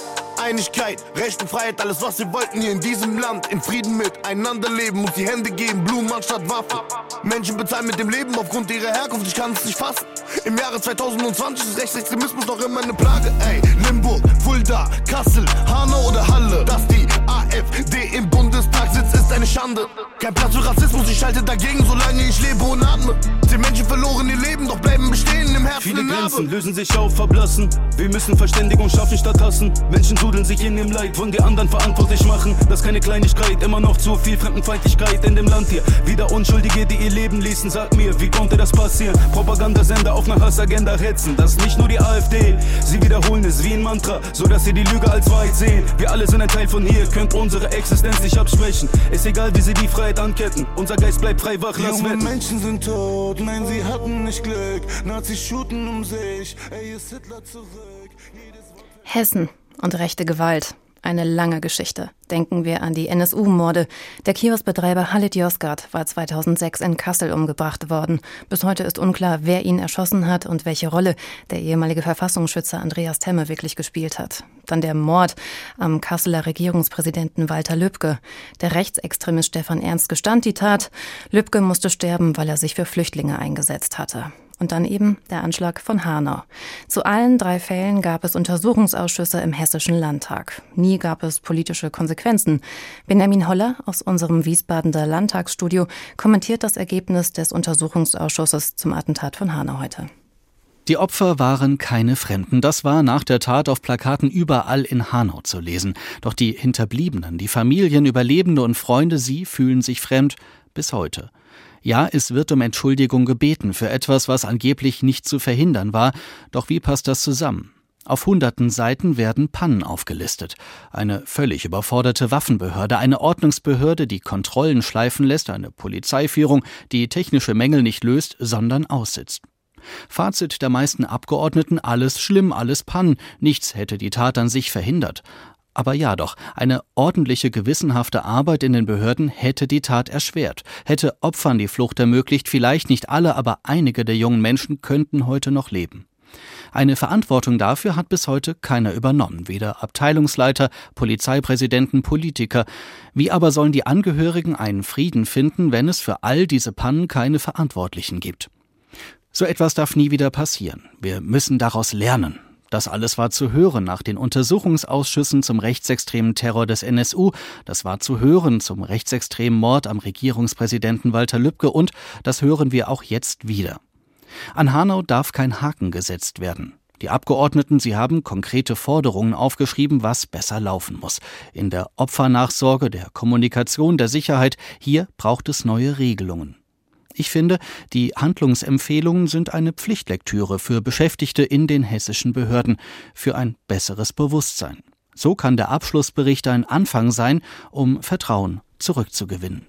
Einigkeit, Recht und Freiheit, alles was wir wollten hier in diesem Land. In Frieden miteinander leben, muss die Hände geben, Blumen anstatt Waffen. Menschen bezahlen mit dem Leben aufgrund ihrer Herkunft, ich kann es nicht fassen. Im Jahre 2020 ist Rechtsextremismus noch immer eine Plage. Ey, Limburg, Fulda, Kassel, Hanau oder Halle, dass die AfD im Bundestag sitzt, ist eine Schande. Kein Platz für Rassismus, ich schalte dagegen, solange ich lebe und atme. Zehn Menschen verloren ihr Leben, doch bleiben bestehen im Herzen Viele Grenzen lösen sich auf, verblassen. Wir müssen Verständigung schaffen statt hassen. Menschen sudeln sich in dem Leid, wollen die anderen verantwortlich machen. Das ist keine Kleinigkeit, immer noch zu viel Fremdenfeindlichkeit in dem Land hier. Wieder Unschuldige, die ihr Leben ließen, sag mir, wie konnte das passieren? Propagandasender auf einer Hassagenda hetzen, das ist nicht nur die AfD. Sie wiederholen es wie ein Mantra, so dass sie die Lüge als Wahrheit sehen. Wir alle sind ein Teil von hier, könnt unsere Existenz nicht absprechen. Ist egal, wie sie die Freiheit anketten, unser Geist bleibt frei wach, lass Junge wetten. Menschen sind tot, nein, sie hatten nicht Glück. Nazis shooten um sich, ey, ist Hitler zurück. Hessen und rechte Gewalt. Eine lange Geschichte. Denken wir an die NSU-Morde. Der Kioskbetreiber Halit Yozgat war 2006 in Kassel umgebracht worden. Bis heute ist unklar, wer ihn erschossen hat und welche Rolle der ehemalige Verfassungsschützer Andreas Temme wirklich gespielt hat. Dann der Mord am Kasseler Regierungspräsidenten Walter Lübcke. Der Rechtsextremist Stefan Ernst gestand die Tat. Lübcke musste sterben, weil er sich für Flüchtlinge eingesetzt hatte. Und dann eben der Anschlag von Hanau. Zu allen drei Fällen gab es Untersuchungsausschüsse im Hessischen Landtag. Nie gab es politische Konsequenzen. Benjamin Holler aus unserem Wiesbadener Landtagsstudio kommentiert das Ergebnis des Untersuchungsausschusses zum Attentat von Hanau heute. Die Opfer waren keine Fremden. Das war nach der Tat auf Plakaten überall in Hanau zu lesen. Doch die Hinterbliebenen, die Familien, Überlebende und Freunde, sie fühlen sich fremd bis heute. Ja, es wird um Entschuldigung gebeten für etwas, was angeblich nicht zu verhindern war. Doch wie passt das zusammen? Auf hunderten Seiten werden Pannen aufgelistet. Eine völlig überforderte Waffenbehörde, eine Ordnungsbehörde, die Kontrollen schleifen lässt, eine Polizeiführung, die technische Mängel nicht löst, sondern aussitzt. Fazit der meisten Abgeordneten alles schlimm, alles Pannen, nichts hätte die Tat an sich verhindert. Aber ja doch, eine ordentliche, gewissenhafte Arbeit in den Behörden hätte die Tat erschwert, hätte Opfern die Flucht ermöglicht, vielleicht nicht alle, aber einige der jungen Menschen könnten heute noch leben. Eine Verantwortung dafür hat bis heute keiner übernommen, weder Abteilungsleiter, Polizeipräsidenten, Politiker. Wie aber sollen die Angehörigen einen Frieden finden, wenn es für all diese Pannen keine Verantwortlichen gibt? So etwas darf nie wieder passieren. Wir müssen daraus lernen. Das alles war zu hören nach den Untersuchungsausschüssen zum rechtsextremen Terror des NSU, das war zu hören zum rechtsextremen Mord am Regierungspräsidenten Walter Lübcke und das hören wir auch jetzt wieder. An Hanau darf kein Haken gesetzt werden. Die Abgeordneten, sie haben konkrete Forderungen aufgeschrieben, was besser laufen muss. In der Opfernachsorge, der Kommunikation, der Sicherheit, hier braucht es neue Regelungen. Ich finde, die Handlungsempfehlungen sind eine Pflichtlektüre für Beschäftigte in den hessischen Behörden, für ein besseres Bewusstsein. So kann der Abschlussbericht ein Anfang sein, um Vertrauen zurückzugewinnen.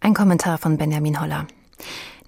Ein Kommentar von Benjamin Holler.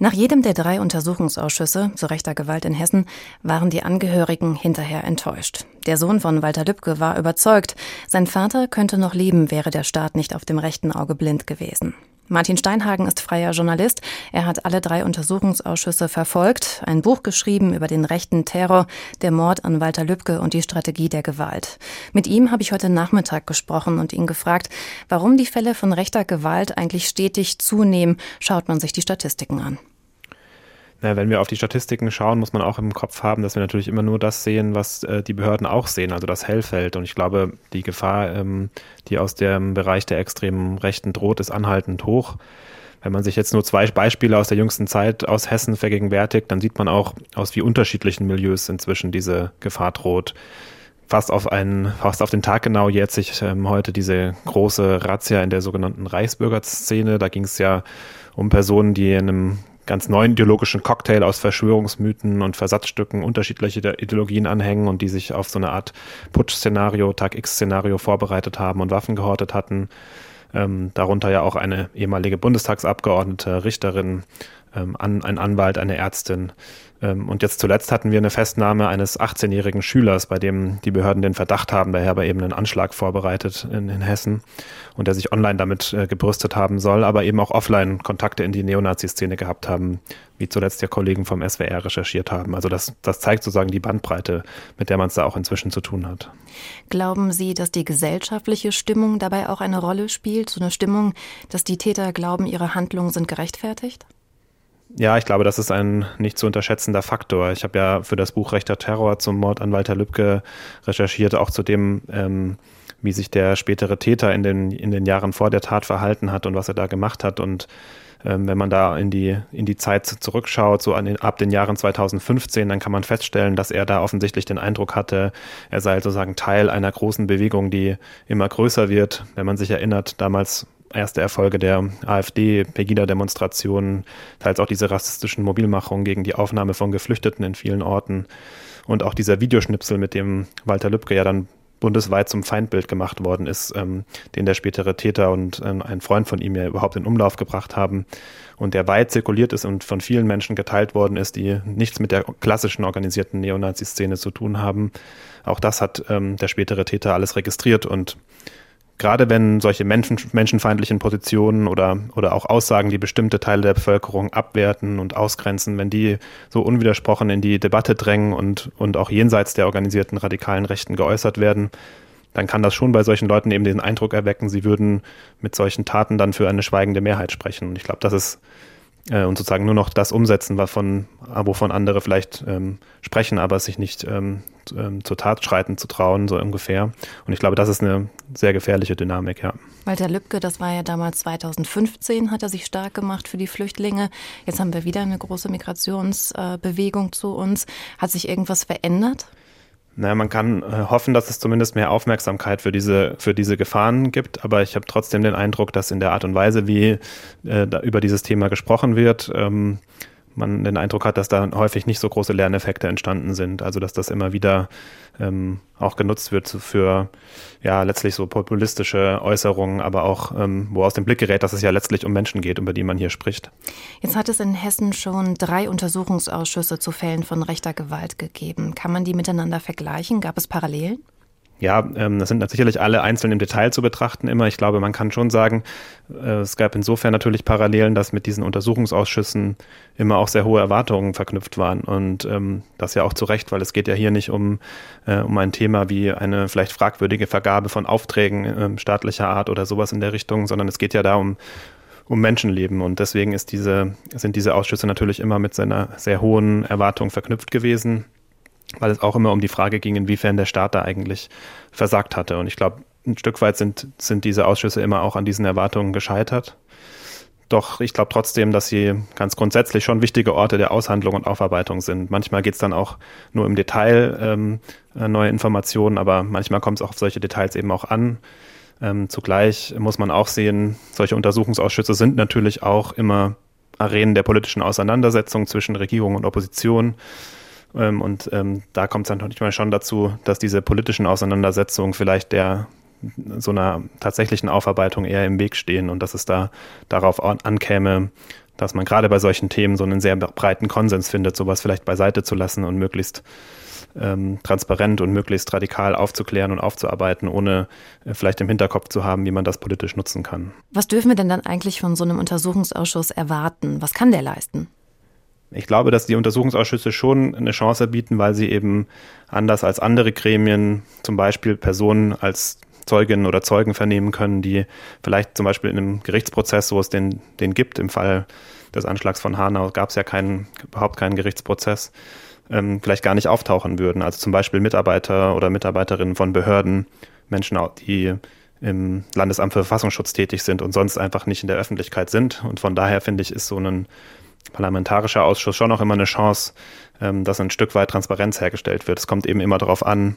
Nach jedem der drei Untersuchungsausschüsse zu rechter Gewalt in Hessen waren die Angehörigen hinterher enttäuscht. Der Sohn von Walter Lübcke war überzeugt, sein Vater könnte noch leben, wäre der Staat nicht auf dem rechten Auge blind gewesen. Martin Steinhagen ist freier Journalist. Er hat alle drei Untersuchungsausschüsse verfolgt, ein Buch geschrieben über den rechten Terror, der Mord an Walter Lübcke und die Strategie der Gewalt. Mit ihm habe ich heute Nachmittag gesprochen und ihn gefragt, warum die Fälle von rechter Gewalt eigentlich stetig zunehmen, schaut man sich die Statistiken an. Na, wenn wir auf die Statistiken schauen, muss man auch im Kopf haben, dass wir natürlich immer nur das sehen, was äh, die Behörden auch sehen, also das Hellfeld. Und ich glaube, die Gefahr, ähm, die aus dem Bereich der extremen Rechten droht, ist anhaltend hoch. Wenn man sich jetzt nur zwei Beispiele aus der jüngsten Zeit aus Hessen vergegenwärtigt, dann sieht man auch, aus wie unterschiedlichen Milieus inzwischen diese Gefahr droht fast auf einen, fast auf den Tag genau jährt sich ähm, heute diese große Razzia in der sogenannten Reichsbürgerszene. Da ging es ja um Personen, die in einem ganz neuen ideologischen Cocktail aus Verschwörungsmythen und Versatzstücken unterschiedlicher Ideologien anhängen und die sich auf so eine Art Putsch-Szenario, Tag-X-Szenario vorbereitet haben und Waffen gehortet hatten. Ähm, darunter ja auch eine ehemalige Bundestagsabgeordnete, Richterin, ähm, an, ein Anwalt, eine Ärztin. Ähm, und jetzt zuletzt hatten wir eine Festnahme eines 18-jährigen Schülers, bei dem die Behörden den Verdacht haben, der Herr eben einen Anschlag vorbereitet in, in Hessen und der sich online damit äh, gebrüstet haben soll, aber eben auch offline Kontakte in die Neonazi-Szene gehabt haben, wie zuletzt ja Kollegen vom SWR recherchiert haben. Also das, das zeigt sozusagen die Bandbreite, mit der man es da auch inzwischen zu tun hat. Glauben Sie, dass die gesellschaftliche Stimmung dabei auch eine Rolle spielt? So eine Stimmung, dass die Täter glauben, ihre Handlungen sind gerechtfertigt? Ja, ich glaube, das ist ein nicht zu unterschätzender Faktor. Ich habe ja für das Buch Rechter Terror zum Mord an Walter Lübcke recherchiert, auch zu dem, ähm, wie sich der spätere Täter in den, in den Jahren vor der Tat verhalten hat und was er da gemacht hat. Und ähm, wenn man da in die, in die Zeit zurückschaut, so den, ab den Jahren 2015, dann kann man feststellen, dass er da offensichtlich den Eindruck hatte, er sei sozusagen Teil einer großen Bewegung, die immer größer wird. Wenn man sich erinnert, damals erste Erfolge der AfD-Pegida-Demonstrationen, teils auch diese rassistischen Mobilmachungen gegen die Aufnahme von Geflüchteten in vielen Orten und auch dieser Videoschnipsel, mit dem Walter Lübcke ja dann bundesweit zum Feindbild gemacht worden ist, ähm, den der spätere Täter und ähm, ein Freund von ihm ja überhaupt in Umlauf gebracht haben und der weit zirkuliert ist und von vielen Menschen geteilt worden ist, die nichts mit der klassischen organisierten Neonazi-Szene zu tun haben. Auch das hat ähm, der spätere Täter alles registriert und gerade wenn solche Menschen, menschenfeindlichen Positionen oder, oder auch Aussagen, die bestimmte Teile der Bevölkerung abwerten und ausgrenzen, wenn die so unwidersprochen in die Debatte drängen und, und auch jenseits der organisierten radikalen Rechten geäußert werden, dann kann das schon bei solchen Leuten eben den Eindruck erwecken, sie würden mit solchen Taten dann für eine schweigende Mehrheit sprechen. Und ich glaube, das ist äh, und sozusagen nur noch das umsetzen, wovon, wovon andere vielleicht ähm, sprechen, aber sich nicht ähm, ähm, zur Tat schreiten zu trauen, so ungefähr. Und ich glaube, das ist eine sehr gefährliche Dynamik, ja. Walter Lübcke, das war ja damals 2015, hat er sich stark gemacht für die Flüchtlinge. Jetzt haben wir wieder eine große Migrationsbewegung äh, zu uns. Hat sich irgendwas verändert? Naja, man kann äh, hoffen, dass es zumindest mehr Aufmerksamkeit für diese, für diese Gefahren gibt, aber ich habe trotzdem den Eindruck, dass in der Art und Weise, wie äh, über dieses Thema gesprochen wird, ähm, man den Eindruck hat, dass da häufig nicht so große Lerneffekte entstanden sind. Also dass das immer wieder ähm, auch genutzt wird für ja letztlich so populistische Äußerungen, aber auch ähm, wo aus dem Blick gerät, dass es ja letztlich um Menschen geht, über die man hier spricht. Jetzt hat es in Hessen schon drei Untersuchungsausschüsse zu Fällen von rechter Gewalt gegeben. Kann man die miteinander vergleichen? Gab es Parallelen? Ja, ähm, das sind sicherlich alle einzeln im Detail zu betrachten immer. Ich glaube, man kann schon sagen, äh, es gab insofern natürlich Parallelen, dass mit diesen Untersuchungsausschüssen immer auch sehr hohe Erwartungen verknüpft waren. Und ähm, das ja auch zu Recht, weil es geht ja hier nicht um, äh, um ein Thema wie eine vielleicht fragwürdige Vergabe von Aufträgen äh, staatlicher Art oder sowas in der Richtung, sondern es geht ja da um, um Menschenleben. Und deswegen ist diese, sind diese Ausschüsse natürlich immer mit seiner sehr hohen Erwartung verknüpft gewesen weil es auch immer um die Frage ging, inwiefern der Staat da eigentlich versagt hatte. Und ich glaube, ein Stück weit sind, sind diese Ausschüsse immer auch an diesen Erwartungen gescheitert. Doch ich glaube trotzdem, dass sie ganz grundsätzlich schon wichtige Orte der Aushandlung und Aufarbeitung sind. Manchmal geht es dann auch nur im Detail ähm, äh, neue Informationen, aber manchmal kommt es auch auf solche Details eben auch an. Ähm, zugleich muss man auch sehen, solche Untersuchungsausschüsse sind natürlich auch immer Arenen der politischen Auseinandersetzung zwischen Regierung und Opposition. Ähm, und ähm, da kommt es dann manchmal schon dazu, dass diese politischen Auseinandersetzungen vielleicht der so einer tatsächlichen Aufarbeitung eher im Weg stehen und dass es da darauf ankäme, dass man gerade bei solchen Themen so einen sehr breiten Konsens findet, sowas vielleicht beiseite zu lassen und möglichst ähm, transparent und möglichst radikal aufzuklären und aufzuarbeiten, ohne äh, vielleicht im Hinterkopf zu haben, wie man das politisch nutzen kann. Was dürfen wir denn dann eigentlich von so einem Untersuchungsausschuss erwarten? Was kann der leisten? Ich glaube, dass die Untersuchungsausschüsse schon eine Chance bieten, weil sie eben anders als andere Gremien zum Beispiel Personen als Zeuginnen oder Zeugen vernehmen können, die vielleicht zum Beispiel in einem Gerichtsprozess, wo es den, den gibt, im Fall des Anschlags von Hanau gab es ja keinen, überhaupt keinen Gerichtsprozess, ähm, vielleicht gar nicht auftauchen würden. Also zum Beispiel Mitarbeiter oder Mitarbeiterinnen von Behörden, Menschen, die im Landesamt für Verfassungsschutz tätig sind und sonst einfach nicht in der Öffentlichkeit sind. Und von daher finde ich, ist so ein parlamentarischer Ausschuss schon auch immer eine Chance, ähm, dass ein Stück weit Transparenz hergestellt wird. Es kommt eben immer darauf an,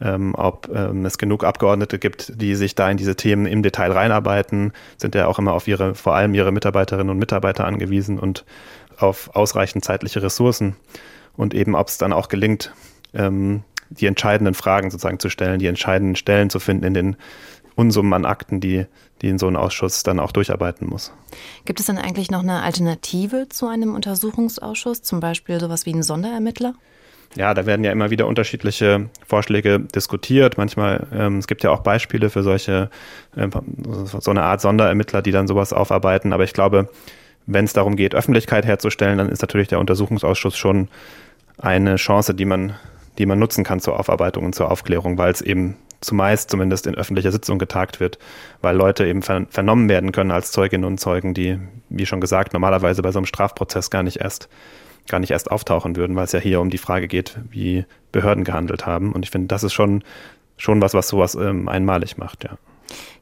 ähm, ob ähm, es genug Abgeordnete gibt, die sich da in diese Themen im Detail reinarbeiten, sind ja auch immer auf ihre, vor allem ihre Mitarbeiterinnen und Mitarbeiter angewiesen und auf ausreichend zeitliche Ressourcen und eben, ob es dann auch gelingt, ähm, die entscheidenden Fragen sozusagen zu stellen, die entscheidenden Stellen zu finden in den Unsummen an Akten, die, die in so ein Ausschuss dann auch durcharbeiten muss. Gibt es denn eigentlich noch eine Alternative zu einem Untersuchungsausschuss, zum Beispiel sowas wie einen Sonderermittler? Ja, da werden ja immer wieder unterschiedliche Vorschläge diskutiert. Manchmal, ähm, es gibt ja auch Beispiele für solche, äh, so eine Art Sonderermittler, die dann sowas aufarbeiten. Aber ich glaube, wenn es darum geht, Öffentlichkeit herzustellen, dann ist natürlich der Untersuchungsausschuss schon eine Chance, die man, die man nutzen kann zur Aufarbeitung und zur Aufklärung, weil es eben zumeist zumindest in öffentlicher Sitzung getagt wird, weil Leute eben vernommen werden können als Zeuginnen und Zeugen, die, wie schon gesagt, normalerweise bei so einem Strafprozess gar nicht erst gar nicht erst auftauchen würden, weil es ja hier um die Frage geht, wie Behörden gehandelt haben. Und ich finde, das ist schon, schon was, was sowas ähm, einmalig macht, ja.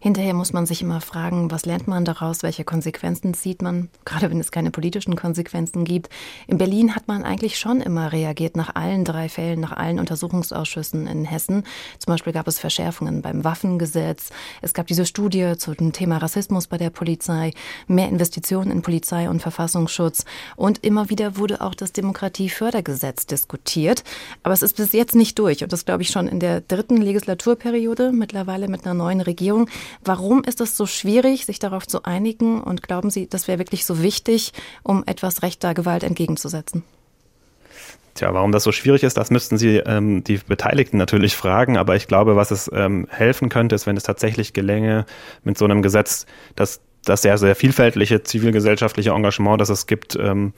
Hinterher muss man sich immer fragen, was lernt man daraus, welche Konsequenzen zieht man, gerade wenn es keine politischen Konsequenzen gibt. In Berlin hat man eigentlich schon immer reagiert nach allen drei Fällen, nach allen Untersuchungsausschüssen in Hessen. Zum Beispiel gab es Verschärfungen beim Waffengesetz. Es gab diese Studie zu dem Thema Rassismus bei der Polizei, mehr Investitionen in Polizei und Verfassungsschutz. Und immer wieder wurde auch das Demokratiefördergesetz diskutiert. Aber es ist bis jetzt nicht durch. Und das glaube ich schon in der dritten Legislaturperiode, mittlerweile mit einer neuen Regierung. Warum ist es so schwierig, sich darauf zu einigen? Und glauben Sie, das wäre wirklich so wichtig, um etwas rechter Gewalt entgegenzusetzen? Tja, warum das so schwierig ist, das müssten Sie ähm, die Beteiligten natürlich fragen. Aber ich glaube, was es ähm, helfen könnte, ist, wenn es tatsächlich gelänge, mit so einem Gesetz, das das sehr, sehr vielfältige zivilgesellschaftliche Engagement, das es gibt ähm,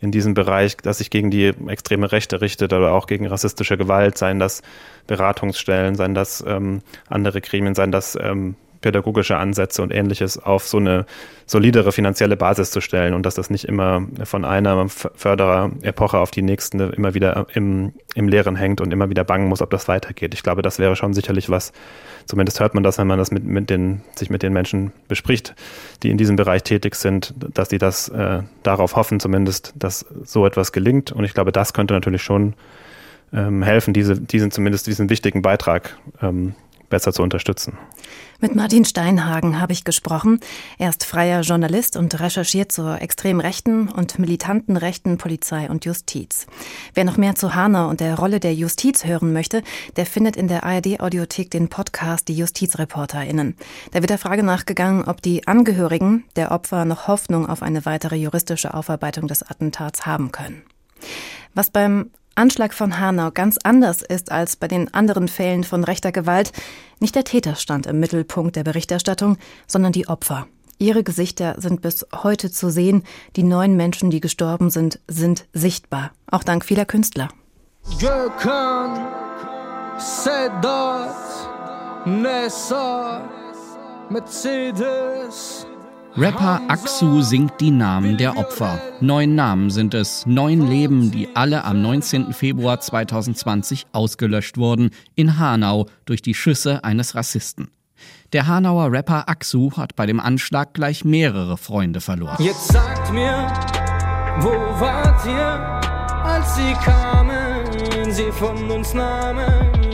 in diesem Bereich, das sich gegen die extreme Rechte richtet oder auch gegen rassistische Gewalt, seien das Beratungsstellen, seien das ähm, andere Gremien, seien das ähm, pädagogische Ansätze und ähnliches auf so eine solidere finanzielle Basis zu stellen und dass das nicht immer von einer Förderepoche auf die nächste immer wieder im, im Leeren hängt und immer wieder bangen muss, ob das weitergeht. Ich glaube, das wäre schon sicherlich was, zumindest hört man das, wenn man das mit, mit den, sich mit den Menschen bespricht, die in diesem Bereich tätig sind, dass sie das äh, darauf hoffen, zumindest, dass so etwas gelingt. Und ich glaube, das könnte natürlich schon ähm, helfen, diese, diesen zumindest diesen wichtigen Beitrag ähm, besser zu unterstützen. Mit Martin Steinhagen habe ich gesprochen. Er ist freier Journalist und recherchiert zur extrem rechten und militanten rechten Polizei und Justiz. Wer noch mehr zu Hanau und der Rolle der Justiz hören möchte, der findet in der ARD-Audiothek den Podcast Die JustizreporterInnen. Da wird der Frage nachgegangen, ob die Angehörigen der Opfer noch Hoffnung auf eine weitere juristische Aufarbeitung des Attentats haben können. Was beim Anschlag von Hanau ganz anders ist als bei den anderen Fällen von rechter Gewalt, nicht der Täter stand im Mittelpunkt der Berichterstattung, sondern die Opfer. Ihre Gesichter sind bis heute zu sehen. Die neun Menschen, die gestorben sind, sind sichtbar. Auch dank vieler Künstler. Mercedes, Rapper Aksu singt die Namen der Opfer. Neun Namen sind es, neun Leben, die alle am 19. Februar 2020 ausgelöscht wurden, in Hanau durch die Schüsse eines Rassisten. Der Hanauer Rapper Aksu hat bei dem Anschlag gleich mehrere Freunde verloren. Jetzt sagt mir, wo wart ihr, als sie kamen, sie von uns nahmen?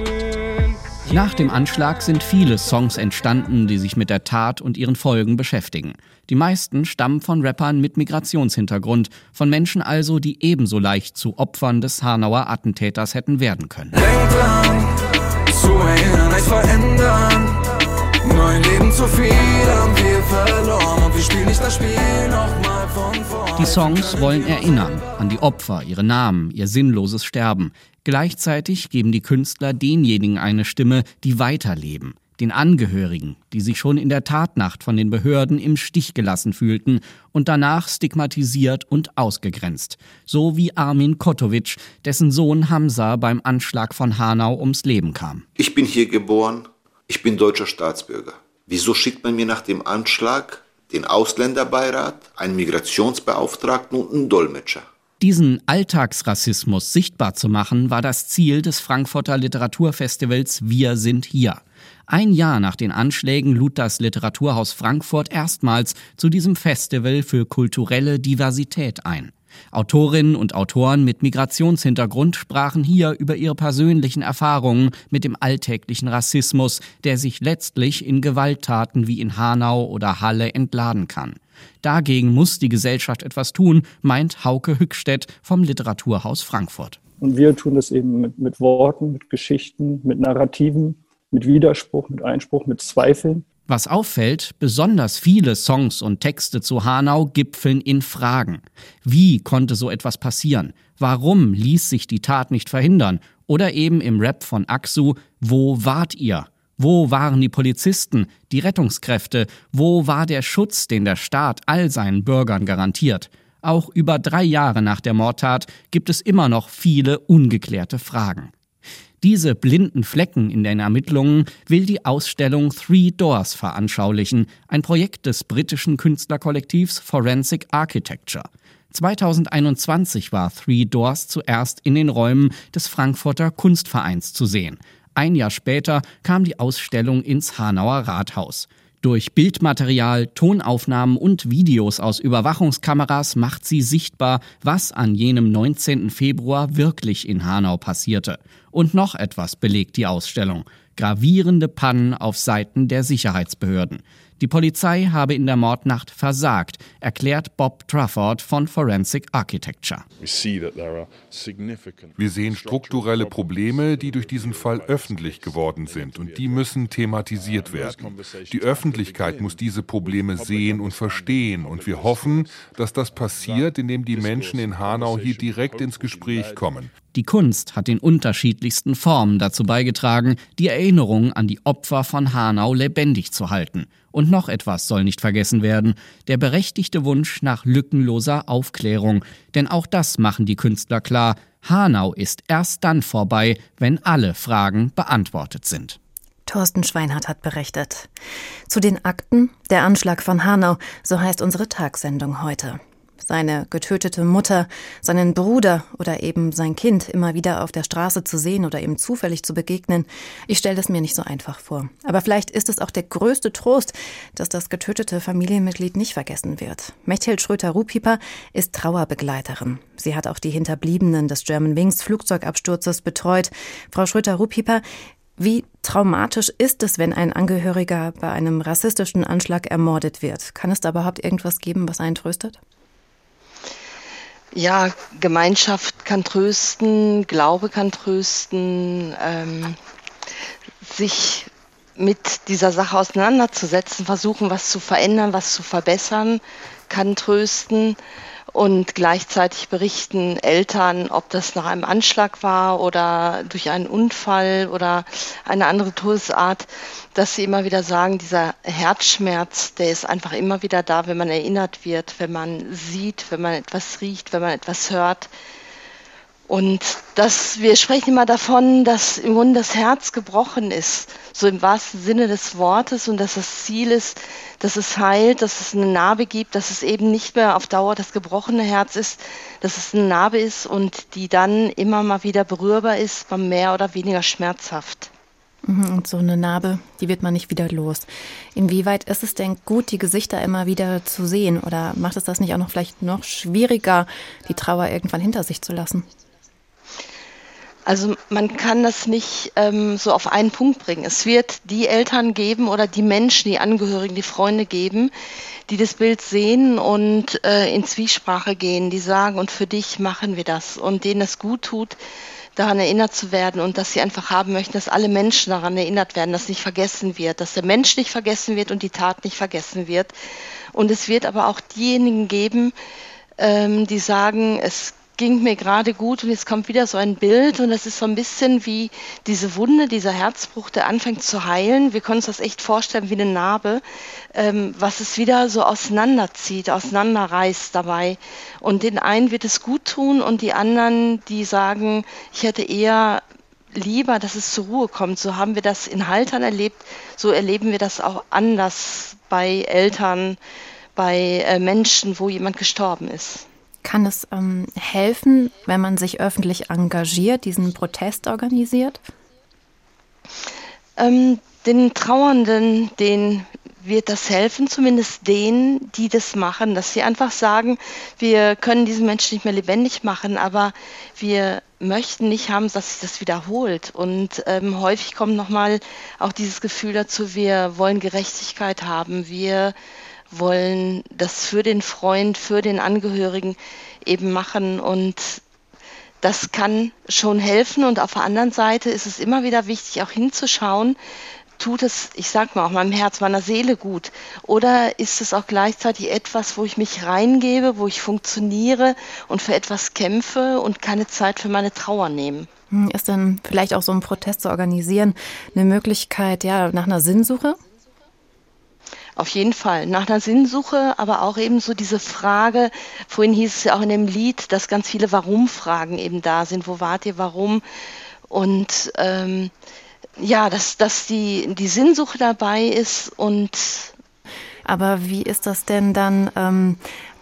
Nach dem Anschlag sind viele Songs entstanden, die sich mit der Tat und ihren Folgen beschäftigen. Die meisten stammen von Rappern mit Migrationshintergrund, von Menschen also, die ebenso leicht zu Opfern des Hanauer Attentäters hätten werden können. Denk dran, zu erinnern, es verändern. Neun Leben zu viel haben wir verloren und wir spielen nicht das Spiel nochmal von vorn. Die Songs wollen erinnern an die Opfer, ihre Namen, ihr sinnloses Sterben. Gleichzeitig geben die Künstler denjenigen eine Stimme, die weiterleben, den Angehörigen, die sich schon in der Tatnacht von den Behörden im Stich gelassen fühlten und danach stigmatisiert und ausgegrenzt. So wie Armin Kotovic, dessen Sohn Hamza beim Anschlag von Hanau ums Leben kam. Ich bin hier geboren, ich bin deutscher Staatsbürger. Wieso schickt man mir nach dem Anschlag den Ausländerbeirat, einen Migrationsbeauftragten und einen Dolmetscher? Diesen Alltagsrassismus sichtbar zu machen, war das Ziel des Frankfurter Literaturfestivals Wir sind hier. Ein Jahr nach den Anschlägen lud das Literaturhaus Frankfurt erstmals zu diesem Festival für kulturelle Diversität ein. Autorinnen und Autoren mit Migrationshintergrund sprachen hier über ihre persönlichen Erfahrungen mit dem alltäglichen Rassismus, der sich letztlich in Gewalttaten wie in Hanau oder Halle entladen kann. Dagegen muss die Gesellschaft etwas tun, meint Hauke Hückstedt vom Literaturhaus Frankfurt. Und wir tun das eben mit, mit Worten, mit Geschichten, mit Narrativen, mit Widerspruch, mit Einspruch, mit Zweifeln. Was auffällt, besonders viele Songs und Texte zu Hanau gipfeln in Fragen. Wie konnte so etwas passieren? Warum ließ sich die Tat nicht verhindern? Oder eben im Rap von Aksu, wo wart ihr? Wo waren die Polizisten, die Rettungskräfte? Wo war der Schutz, den der Staat all seinen Bürgern garantiert? Auch über drei Jahre nach der Mordtat gibt es immer noch viele ungeklärte Fragen. Diese blinden Flecken in den Ermittlungen will die Ausstellung Three Doors veranschaulichen, ein Projekt des britischen Künstlerkollektivs Forensic Architecture. 2021 war Three Doors zuerst in den Räumen des Frankfurter Kunstvereins zu sehen. Ein Jahr später kam die Ausstellung ins Hanauer Rathaus. Durch Bildmaterial, Tonaufnahmen und Videos aus Überwachungskameras macht sie sichtbar, was an jenem 19. Februar wirklich in Hanau passierte. Und noch etwas belegt die Ausstellung. Gravierende Pannen auf Seiten der Sicherheitsbehörden. Die Polizei habe in der Mordnacht versagt, erklärt Bob Trafford von Forensic Architecture. Wir sehen strukturelle Probleme, die durch diesen Fall öffentlich geworden sind und die müssen thematisiert werden. Die Öffentlichkeit muss diese Probleme sehen und verstehen und wir hoffen, dass das passiert, indem die Menschen in Hanau hier direkt ins Gespräch kommen. Die Kunst hat in unterschiedlichsten Formen dazu beigetragen, die Erinnerung an die Opfer von Hanau lebendig zu halten. Und noch etwas soll nicht vergessen werden, der berechtigte Wunsch nach lückenloser Aufklärung. Denn auch das machen die Künstler klar, Hanau ist erst dann vorbei, wenn alle Fragen beantwortet sind. Thorsten Schweinhardt hat berichtet. Zu den Akten, der Anschlag von Hanau, so heißt unsere Tagsendung heute seine getötete Mutter, seinen Bruder oder eben sein Kind immer wieder auf der Straße zu sehen oder ihm zufällig zu begegnen. Ich stelle das mir nicht so einfach vor. Aber vielleicht ist es auch der größte Trost, dass das getötete Familienmitglied nicht vergessen wird. Mechthild Schröter-Rupiper ist Trauerbegleiterin. Sie hat auch die Hinterbliebenen des German Wings Flugzeugabsturzes betreut. Frau Schröter-Rupiper, wie traumatisch ist es, wenn ein Angehöriger bei einem rassistischen Anschlag ermordet wird? Kann es da überhaupt irgendwas geben, was einen tröstet? Ja, Gemeinschaft kann trösten, Glaube kann trösten, ähm, sich mit dieser Sache auseinanderzusetzen, versuchen, was zu verändern, was zu verbessern, kann trösten und gleichzeitig berichten Eltern, ob das nach einem Anschlag war oder durch einen Unfall oder eine andere Todesart, dass sie immer wieder sagen, dieser Herzschmerz, der ist einfach immer wieder da, wenn man erinnert wird, wenn man sieht, wenn man etwas riecht, wenn man etwas hört. Und dass wir sprechen immer davon, dass im Grunde das Herz gebrochen ist, so im wahrsten Sinne des Wortes, und dass das Ziel ist, dass es heilt, dass es eine Narbe gibt, dass es eben nicht mehr auf Dauer das gebrochene Herz ist, dass es eine Narbe ist und die dann immer mal wieder berührbar ist, mal mehr oder weniger schmerzhaft. Mhm, und so eine Narbe, die wird man nicht wieder los. Inwieweit ist es denn gut, die Gesichter immer wieder zu sehen? Oder macht es das nicht auch noch vielleicht noch schwieriger, die Trauer irgendwann hinter sich zu lassen? Also man kann das nicht ähm, so auf einen Punkt bringen. Es wird die Eltern geben oder die Menschen, die Angehörigen, die Freunde geben, die das Bild sehen und äh, in Zwiesprache gehen, die sagen, und für dich machen wir das und denen es gut tut, daran erinnert zu werden und dass sie einfach haben möchten, dass alle Menschen daran erinnert werden, dass nicht vergessen wird, dass der Mensch nicht vergessen wird und die Tat nicht vergessen wird. Und es wird aber auch diejenigen geben, ähm, die sagen, es ging mir gerade gut und jetzt kommt wieder so ein Bild und das ist so ein bisschen wie diese Wunde, dieser Herzbruch, der anfängt zu heilen. Wir können uns das echt vorstellen wie eine Narbe, ähm, was es wieder so auseinanderzieht, auseinanderreißt dabei. Und den einen wird es gut tun und die anderen, die sagen, ich hätte eher lieber, dass es zur Ruhe kommt. So haben wir das in Haltern erlebt, so erleben wir das auch anders bei Eltern, bei äh, Menschen, wo jemand gestorben ist. Kann es ähm, helfen, wenn man sich öffentlich engagiert, diesen Protest organisiert? Ähm, den Trauernden, den wird das helfen, zumindest denen, die das machen, dass sie einfach sagen, wir können diesen Menschen nicht mehr lebendig machen, aber wir möchten nicht haben, dass sich das wiederholt. Und ähm, häufig kommt nochmal auch dieses Gefühl dazu, wir wollen Gerechtigkeit haben, wir wollen das für den Freund, für den Angehörigen eben machen und das kann schon helfen und auf der anderen Seite ist es immer wieder wichtig, auch hinzuschauen, tut es, ich sag mal, auch meinem Herz, meiner Seele gut? Oder ist es auch gleichzeitig etwas, wo ich mich reingebe, wo ich funktioniere und für etwas kämpfe und keine Zeit für meine Trauer nehme? Hm, ist dann vielleicht auch so ein Protest zu organisieren eine Möglichkeit, ja, nach einer Sinnsuche? Auf jeden Fall. Nach einer Sinnsuche, aber auch eben so diese Frage, vorhin hieß es ja auch in dem Lied, dass ganz viele Warum-Fragen eben da sind. Wo wart ihr, warum? Und ähm, ja, dass, dass die, die Sinnsuche dabei ist und aber wie ist das denn dann ähm,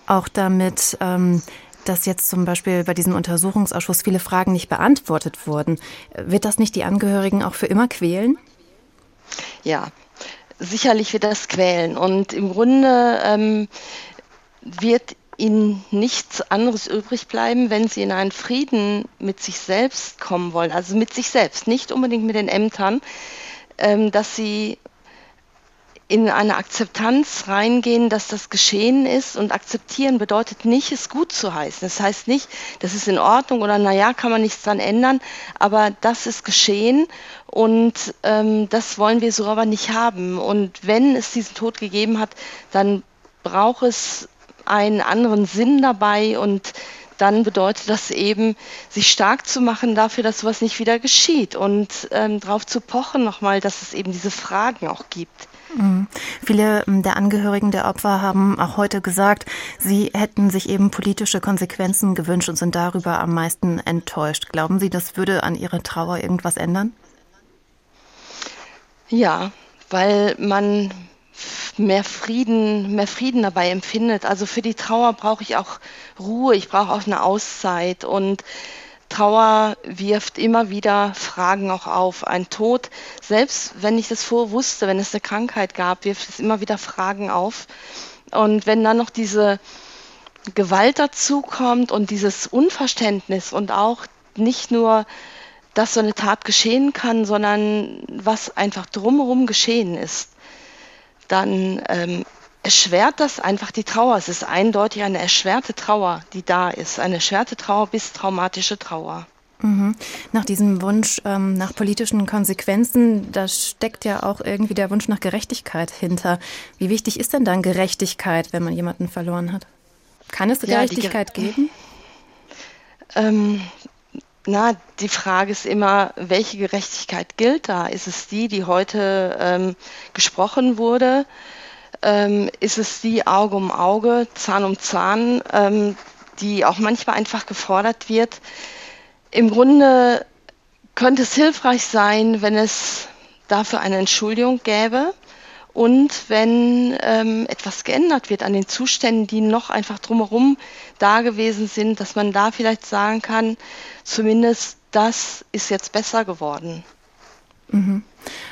auch damit, ähm, dass jetzt zum Beispiel bei diesem Untersuchungsausschuss viele Fragen nicht beantwortet wurden. Wird das nicht die Angehörigen auch für immer quälen? Ja, sicherlich wird das quälen. Und im Grunde ähm, wird ihnen nichts anderes übrig bleiben, wenn sie in einen Frieden mit sich selbst kommen wollen, also mit sich selbst, nicht unbedingt mit den Ämtern, ähm, dass sie in eine Akzeptanz reingehen, dass das geschehen ist und akzeptieren bedeutet nicht, es gut zu heißen. Das heißt nicht, das ist in Ordnung oder naja, kann man nichts dran ändern, aber das ist geschehen und ähm, das wollen wir so aber nicht haben. Und wenn es diesen Tod gegeben hat, dann braucht es einen anderen Sinn dabei und dann bedeutet das eben, sich stark zu machen dafür, dass sowas nicht wieder geschieht und ähm, darauf zu pochen nochmal, dass es eben diese Fragen auch gibt. Mhm. Viele ähm, der Angehörigen der Opfer haben auch heute gesagt, sie hätten sich eben politische Konsequenzen gewünscht und sind darüber am meisten enttäuscht. Glauben Sie, das würde an Ihrer Trauer irgendwas ändern? Ja, weil man mehr Frieden, mehr Frieden dabei empfindet. Also für die Trauer brauche ich auch Ruhe, ich brauche auch eine Auszeit und Trauer wirft immer wieder Fragen auch auf. Ein Tod, selbst wenn ich das vorher wusste, wenn es eine Krankheit gab, wirft es immer wieder Fragen auf. Und wenn dann noch diese Gewalt dazukommt und dieses Unverständnis und auch nicht nur, dass so eine Tat geschehen kann, sondern was einfach drumherum geschehen ist, dann ähm, erschwert das einfach die Trauer. Es ist eindeutig eine erschwerte Trauer, die da ist. Eine erschwerte Trauer bis traumatische Trauer. Mhm. Nach diesem Wunsch ähm, nach politischen Konsequenzen, da steckt ja auch irgendwie der Wunsch nach Gerechtigkeit hinter. Wie wichtig ist denn dann Gerechtigkeit, wenn man jemanden verloren hat? Kann es Gerechtigkeit ja, geben? Ähm, na, die Frage ist immer, welche Gerechtigkeit gilt da? Ist es die, die heute ähm, gesprochen wurde? Ähm, ist es die Auge um Auge, Zahn um Zahn, ähm, die auch manchmal einfach gefordert wird? Im Grunde könnte es hilfreich sein, wenn es dafür eine Entschuldigung gäbe und wenn ähm, etwas geändert wird an den Zuständen, die noch einfach drumherum da gewesen sind, dass man da vielleicht sagen kann, zumindest das ist jetzt besser geworden. Mhm.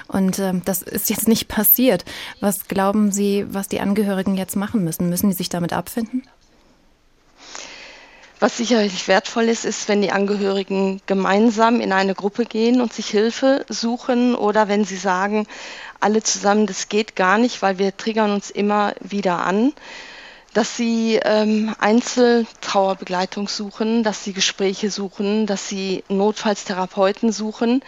Und äh, das ist jetzt nicht passiert. Was glauben Sie, was die Angehörigen jetzt machen müssen? Müssen die sich damit abfinden? Was sicherlich wertvoll ist, ist, wenn die Angehörigen gemeinsam in eine Gruppe gehen und sich Hilfe suchen oder wenn sie sagen, alle zusammen, das geht gar nicht, weil wir triggern uns immer wieder an, dass sie ähm, Einzeltrauerbegleitung suchen, dass sie Gespräche suchen, dass sie Notfallstherapeuten suchen,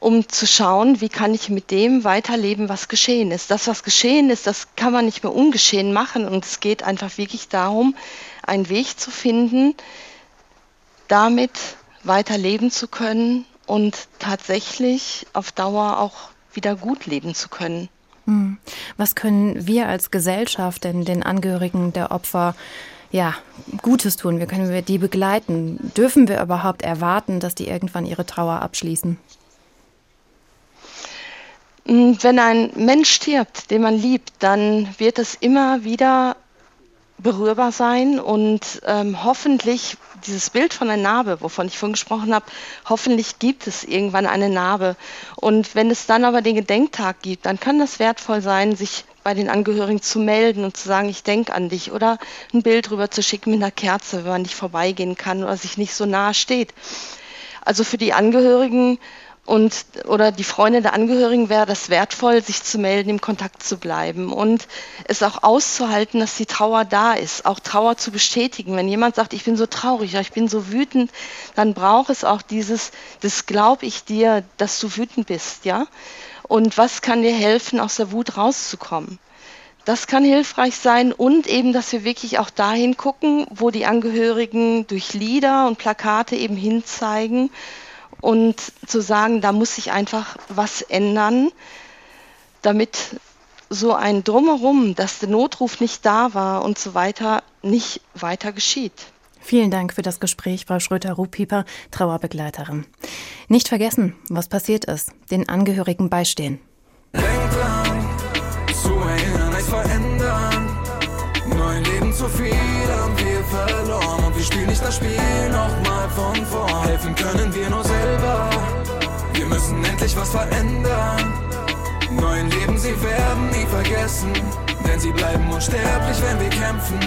um zu schauen, wie kann ich mit dem weiterleben, was geschehen ist. Das, was geschehen ist, das kann man nicht mehr ungeschehen machen und es geht einfach wirklich darum, einen Weg zu finden, damit weiterleben zu können und tatsächlich auf Dauer auch wieder gut leben zu können. Hm. Was können wir als Gesellschaft denn den Angehörigen der Opfer ja, Gutes tun? Wie können wir die begleiten? Dürfen wir überhaupt erwarten, dass die irgendwann ihre Trauer abschließen? Hm, wenn ein Mensch stirbt, den man liebt, dann wird es immer wieder berührbar sein und ähm, hoffentlich dieses Bild von einer Narbe, wovon ich vorhin gesprochen habe, hoffentlich gibt es irgendwann eine Narbe. Und wenn es dann aber den Gedenktag gibt, dann kann das wertvoll sein, sich bei den Angehörigen zu melden und zu sagen, ich denke an dich oder ein Bild rüber zu schicken mit einer Kerze, wenn man nicht vorbeigehen kann oder sich nicht so nahe steht. Also für die Angehörigen und oder die Freunde der Angehörigen wäre das wertvoll, sich zu melden, im Kontakt zu bleiben und es auch auszuhalten, dass die Trauer da ist, auch Trauer zu bestätigen. Wenn jemand sagt, ich bin so traurig, ich bin so wütend, dann braucht es auch dieses, das glaube ich dir, dass du wütend bist, ja. Und was kann dir helfen, aus der Wut rauszukommen? Das kann hilfreich sein und eben, dass wir wirklich auch dahin gucken, wo die Angehörigen durch Lieder und Plakate eben hinzeigen, und zu sagen, da muss sich einfach was ändern, damit so ein Drumherum, dass der Notruf nicht da war und so weiter, nicht weiter geschieht. Vielen Dank für das Gespräch, Frau Schröter-Ruhpieper, Trauerbegleiterin. Nicht vergessen, was passiert ist, den Angehörigen beistehen. Denk dran, zu erinnern, es verändern. Neun Leben zu viel haben wir verloren und wir spielen nicht das Spiel nochmal von vorn. Helfen können wir nur müssen endlich was verändern. Neuen Leben, sie werden nie vergessen. Denn sie bleiben unsterblich, wenn wir kämpfen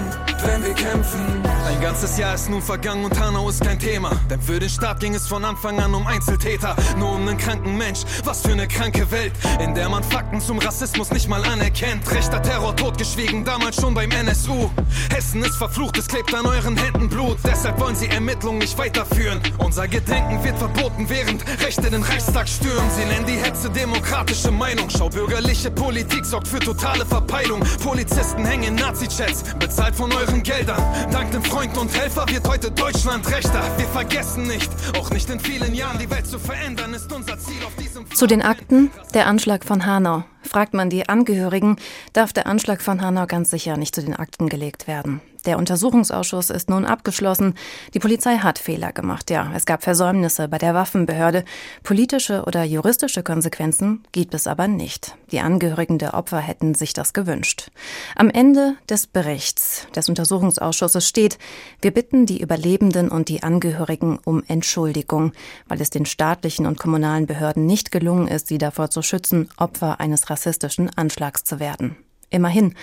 wenn wir kämpfen. Ein ganzes Jahr ist nun vergangen und Hanau ist kein Thema. Denn für den Staat ging es von Anfang an um Einzeltäter, nur um einen kranken Mensch. Was für eine kranke Welt, in der man Fakten zum Rassismus nicht mal anerkennt. Rechter Terror totgeschwiegen, damals schon beim NSU. Hessen ist verflucht, es klebt an euren Händen Blut. Deshalb wollen sie Ermittlungen nicht weiterführen. Unser Gedenken wird verboten, während Rechte den Reichstag stürmen. Sie nennen die Hetze demokratische Meinung. Schau, bürgerliche Politik sorgt für totale Verpeilung. Polizisten hängen Nazi-Chats, bezahlt von euren Geldern. Dank dem Freund und Helfer wird heute Deutschland rechter. Wir vergessen nicht, auch nicht in vielen Jahren die Welt zu verändern, ist unser Ziel auf diesem Zu den Akten, der Anschlag von Hanau. Fragt man die Angehörigen, darf der Anschlag von Hanau ganz sicher nicht zu den Akten gelegt werden. Der Untersuchungsausschuss ist nun abgeschlossen. Die Polizei hat Fehler gemacht, ja. Es gab Versäumnisse bei der Waffenbehörde. Politische oder juristische Konsequenzen gibt es aber nicht. Die Angehörigen der Opfer hätten sich das gewünscht. Am Ende des Berichts des Untersuchungsausschusses steht, wir bitten die Überlebenden und die Angehörigen um Entschuldigung, weil es den staatlichen und kommunalen Behörden nicht gelungen ist, sie davor zu schützen, Opfer eines rassistischen Anschlags zu werden. Immerhin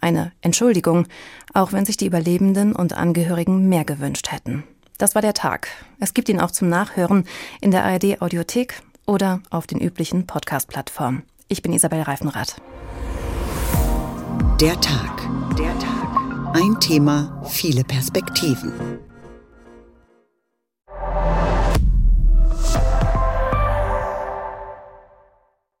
eine Entschuldigung, auch wenn sich die Überlebenden und Angehörigen mehr gewünscht hätten. Das war der Tag. Es gibt ihn auch zum Nachhören in der ARD Audiothek oder auf den üblichen Podcast-Plattformen. Ich bin Isabel Reifenrath. Der Tag. Der Tag. Ein Thema, viele Perspektiven.